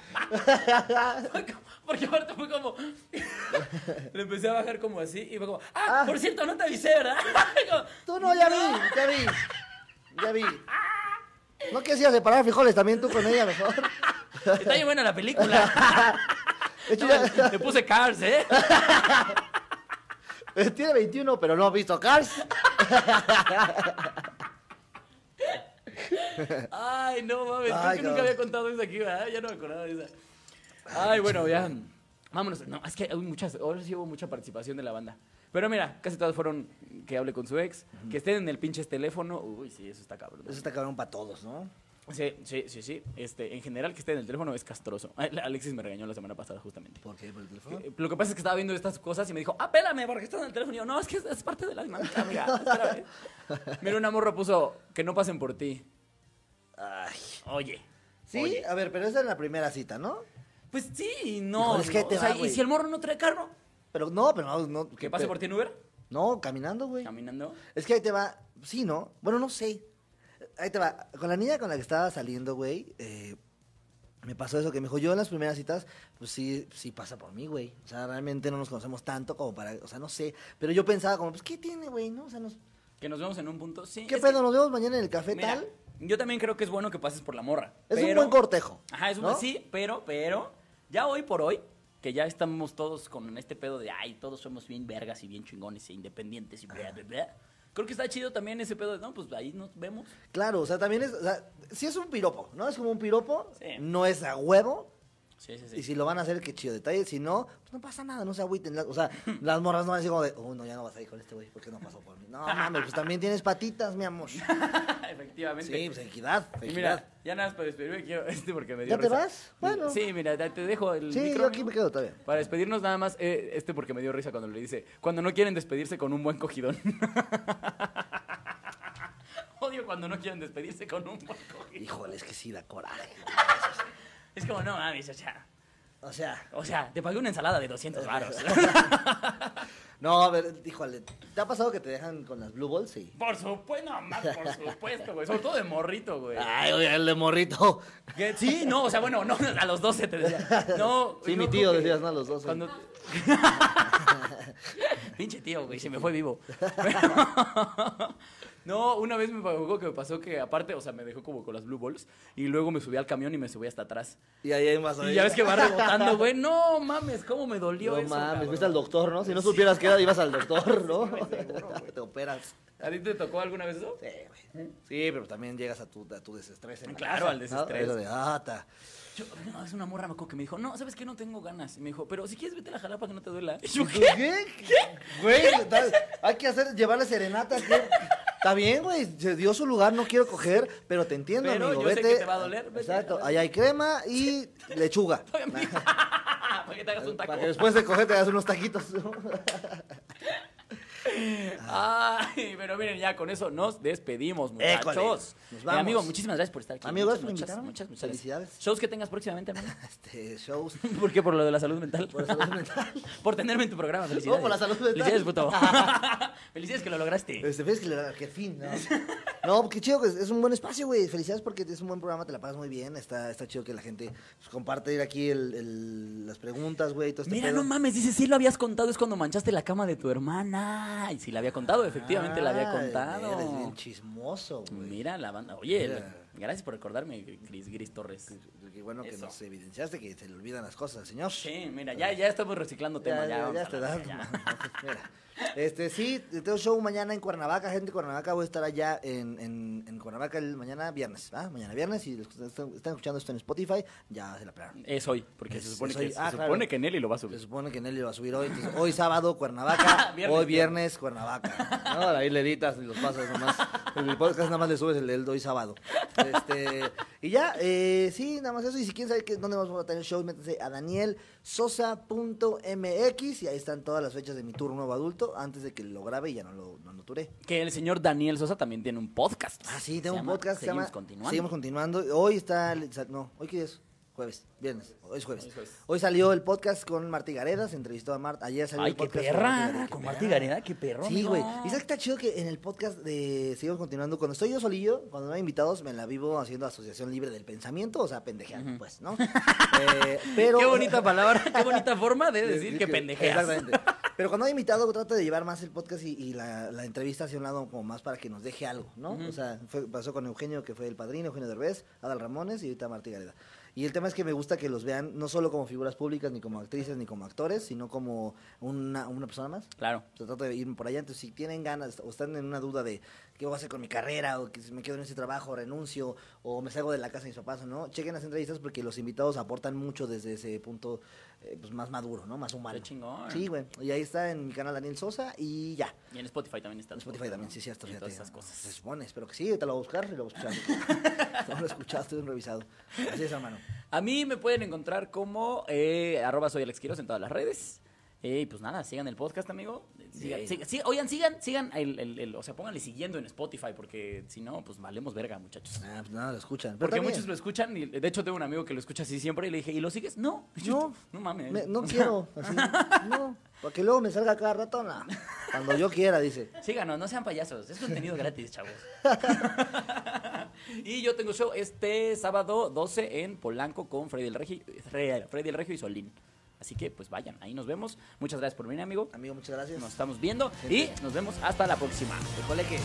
Porque aparte fue como. Le empecé a bajar como así y fue como. Ah, Ah. por cierto, no te avisé, ¿verdad? Como, Tú no, ya vi, ya vi. Ya vi. ¿No quisieras separar frijoles también tú con ella mejor? Está bien buena la película. Hecho, No, le puse Cars, ¿eh? tiene 21, pero no ha visto Cars. Ay, no mames. Ay, Creo que nunca cabrón. había contado eso aquí, ¿verdad? Ya no me acordaba de esa. Ay, bueno, ya. Vámonos. No, es que hay muchas. Ahora sí hubo mucha participación de la banda. Pero mira, casi todas fueron que hable con su ex, que estén en el pinches teléfono. Uy, sí, eso está cabrón. Eso está cabrón para todos, ¿no? Sí, sí, sí, sí. Este, en general, que esté en el teléfono es castroso. Alexis me regañó la semana pasada, justamente. ¿Por qué? ¿Por el teléfono? Eh, Lo que pasa es que estaba viendo estas cosas y me dijo, apélame porque estás en el teléfono. Y yo, no, es que es, es parte de la dinámica, amiga. espérame". Mira, una morra puso que no pasen por ti. Ay. Oye. Sí, oye. a ver, pero esa es la primera cita, ¿no? Pues sí, no. Híjole, es que no. te O sea, va, ¿y si el morro no trae carro? Pero no, pero no. no ¿Que pase por ti en Uber? No, caminando, güey. Caminando. Es que ahí te va. Sí, ¿no? Bueno, no sé. Ahí te va. Con la niña con la que estaba saliendo, güey, eh, me pasó eso que me dijo, yo en las primeras citas, pues sí, sí pasa por mí, güey. O sea, realmente no nos conocemos tanto como para, o sea, no sé. Pero yo pensaba como, pues, ¿qué tiene, güey? ¿No? O sea, nos- Que nos vemos en un punto. Sí. ¿qué pedo? que- ¿Nos vemos mañana en el café Mira, tal? Yo también creo que es bueno que pases por la morra. Es un buen cortejo. Ajá, es un ¿no? sí, pero, pero, ya hoy por hoy, que ya estamos todos con este pedo de, ay, todos somos bien vergas y bien chingones e independientes y bla, bla, bla. Creo que está chido también ese pedo de, no, pues ahí nos vemos. Claro, o sea, también es, o sea, sí es un piropo, ¿no? Es como un piropo, Sí. no es a huevo, Sí, sí, sí. y si lo van a hacer, qué chido detalle, si no, pues no pasa nada, no se agüiten. O sea, las morras no van a decir como de, oh, no, ya no vas a ir con este güey, porque no pasó por mí. No, mames, pues también tienes patitas, mi amor. Sí, Efectivamente. pues equidad, y equidad. mira, ya nada más para despedirme, quiero, este porque me dio ¿Ya te risa. vas? Bueno. Sí, mira, te te dejo el Sí, micro, yo aquí me quedo todavía. Para despedirnos nada más, eh, este porque me dio risa cuando le dice, cuando no quieren despedirse con un buen cogidón. Odio cuando no quieren despedirse con un buen cogidón. Híjole, es que sí da coraje. Es como, no mames, o sea, O sea, o sea, te pagué una ensalada de 200 varos. no, a ver, híjole, ¿te ha pasado que te dejan con las blue balls? Sí. por supuesto, no, más, por supuesto, güey. Sobre todo de morrito, güey. Ay, oye, el de morrito. Sí, no, o sea, bueno, no, a los 12 te decía. No, Sí, mi tío que decías, ¿no? A los dos. Cuando... Pinche tío, güey, se me fue vivo. No, una vez me pasó que me pasó que aparte, o sea, me dejó como con las blue balls y luego me subí al camión y me subí hasta atrás. Y ahí hay más Y ya ves que va rebotando, güey. No mames, cómo me dolió No eso. mames, cabrón. fuiste al doctor, ¿no? Si no supieras qué era, ibas al doctor, ¿no? Sí, seguro. Te operas. ¿A ti te tocó alguna vez eso? Sí, güey. Sí, pero también llegas a tu, a tu desestrés. en la Claro, casa, al desestrés. ¿no? Eso de, ah, ta. Yo, una morra me que me dijo, no, ¿sabes qué? No tengo ganas. Y me dijo, pero si quieres vete a la jalapa que no te duela. Y yo, ¿Qué? ¿qué? ¿Qué? Güey, hay que hacer, llevarle serenata. Está bien, güey, se dio su lugar, no quiero coger, pero te entiendo, Pero amigo. yo sé vete. que te va a doler, vete. Exacto, ahí hay crema y lechuga. Para que te hagas un taco. Para que después de coger te hagas unos taquitos. Ay, pero miren, ya con eso nos despedimos, muchachos. École, nos Eh, amigo, muchísimas gracias por estar aquí. Amigo, muchas, muchas, muchas, muchas Felicidades. Shows que tengas próximamente, hermano. Este, shows. ¿Por qué? Por lo de la salud mental. Por la salud mental. Por tenerme en tu programa, felicidades. No, por la salud mental. Felicidades, puto. felicidades que lo lograste. Este, ves que, le- que fin, ¿no? No, qué chido, es, un buen espacio, güey. Felicidades porque es un buen programa, te la pasas muy bien. Está, está chido que la gente pues, comparte aquí el, el- las preguntas, güey. Este Mira, pedo. no mames, dice, sí lo habías contado, es cuando manchaste la cama de tu hermana. Y sí la había contado, efectivamente la había contado. Eres bien chismoso, güey. Mira la banda. Oye, Mira. gracias por recordarme, Gris, Gris Torres. Qué bueno que nos evidenciaste que se le olvidan las cosas, señor. Sí, mira, ya, ya estamos reciclando temas. ya, te. Mira. Este, sí, tengo show mañana en Cuernavaca, gente de Cuernavaca, voy a estar allá en, en, en Cuernavaca el mañana viernes, ¿ah? Mañana viernes, y los que están, están escuchando esto en Spotify, ya se la planearon. Es hoy, porque Es- se supone, que, se Ah, supone claro. que Nelly lo va a Se subir. supone que Nelly va a subir hoy, entonces, hoy sábado Cuernavaca, Viernes, hoy viernes Cuernavaca. No, ahí le editas y los pasas nomás. El podcast nada más le subes el del hoy sábado. Este, y ya, eh, sí, nada más eso. Y si quieren saber que, dónde vamos a tener shows, métanse a danielsosa.mx y ahí están todas las fechas de mi tour nuevo adulto antes de que lo grabe y ya no lo, no lo turé. Que el señor Daniel Sosa también tiene un podcast. Ah, sí, tengo un llama podcast Seguimos llama continuando. Seguimos continuando. Hoy está, no, ¿hoy qué es? Jueves, viernes, hoy es jueves. Hoy es jueves. Hoy salió el podcast con Martí Gareda, se entrevistó a Marta, ayer salió Ay, el qué podcast perra, Qué con. Martí Gareda, qué perro, Sí, güey. Y sabes que está chido que en el podcast de Seguimos Continuando, cuando estoy yo solillo, cuando no hay invitados, me la vivo haciendo asociación libre del pensamiento, o sea, pendejeando, pues, ¿no? Eh, pero... Qué bonita palabra, qué bonita forma de decir que pendejeas. Exactamente. Pero cuando hay invitado, trato de llevar más el podcast y, y la, la entrevista hacia un lado como más para que nos deje algo, ¿no? O sea, fue- pasó con Eugenio, que fue el padrino, Eugenio Derbez, Adal Ramones y ahorita Martí Gareda. Y el tema es que me gusta que los vean no solo como figuras públicas, ni como actrices, ni como actores, sino como una, una persona más. Claro. Se trata de ir por allá. Entonces, si tienen ganas o están en una duda de qué voy a hacer con mi carrera, o que si me quedo en ese trabajo, renuncio, o me salgo de la casa de mis papás, no, chequen las entrevistas porque los invitados aportan mucho desde ese punto eh, pues, más maduro, ¿no? Más humano. Qué chingón. Sí, güey. Y ahí está en mi canal Daniel Sosa y ya. Y en Spotify también está. En Spotify también, sí, sí, hasta Y todas esas cosas. Se supone, espero que sí, te lo voy a buscar y lo voy a escuchar. no lo he escuchado, estoy revisado. Así es, hermano. A mí me pueden encontrar como eh, arroba soy Alex Quiroz en todas las redes. Eh, y pues nada, sigan el podcast, amigo. Sigan, sigan- sí, oigan, sigan, sigan, el, el- el- o sea, pónganle siguiendo en Spotify, porque si no, pues valemos verga, muchachos. Ah, pues nada, lo escuchan. Pero Porque también, muchos lo escuchan, y de hecho tengo un amigo que lo escucha así siempre, y le dije, ¿y lo sigues? No, yo, No. no mames. me- no quiero, así, no, para que luego me salga cada rato, no. Cuando yo quiera, dice. Síganos, no sean payasos, es contenido gratis, chavos. y yo tengo show este sábado 12 en Polanco con Freddy el Regio, Freddy el Regio y Solín. Así que pues vayan, ahí nos vemos. Muchas gracias por venir, amigo. Amigo, muchas gracias. Nos estamos viendo y nos vemos hasta la próxima. Recuerde que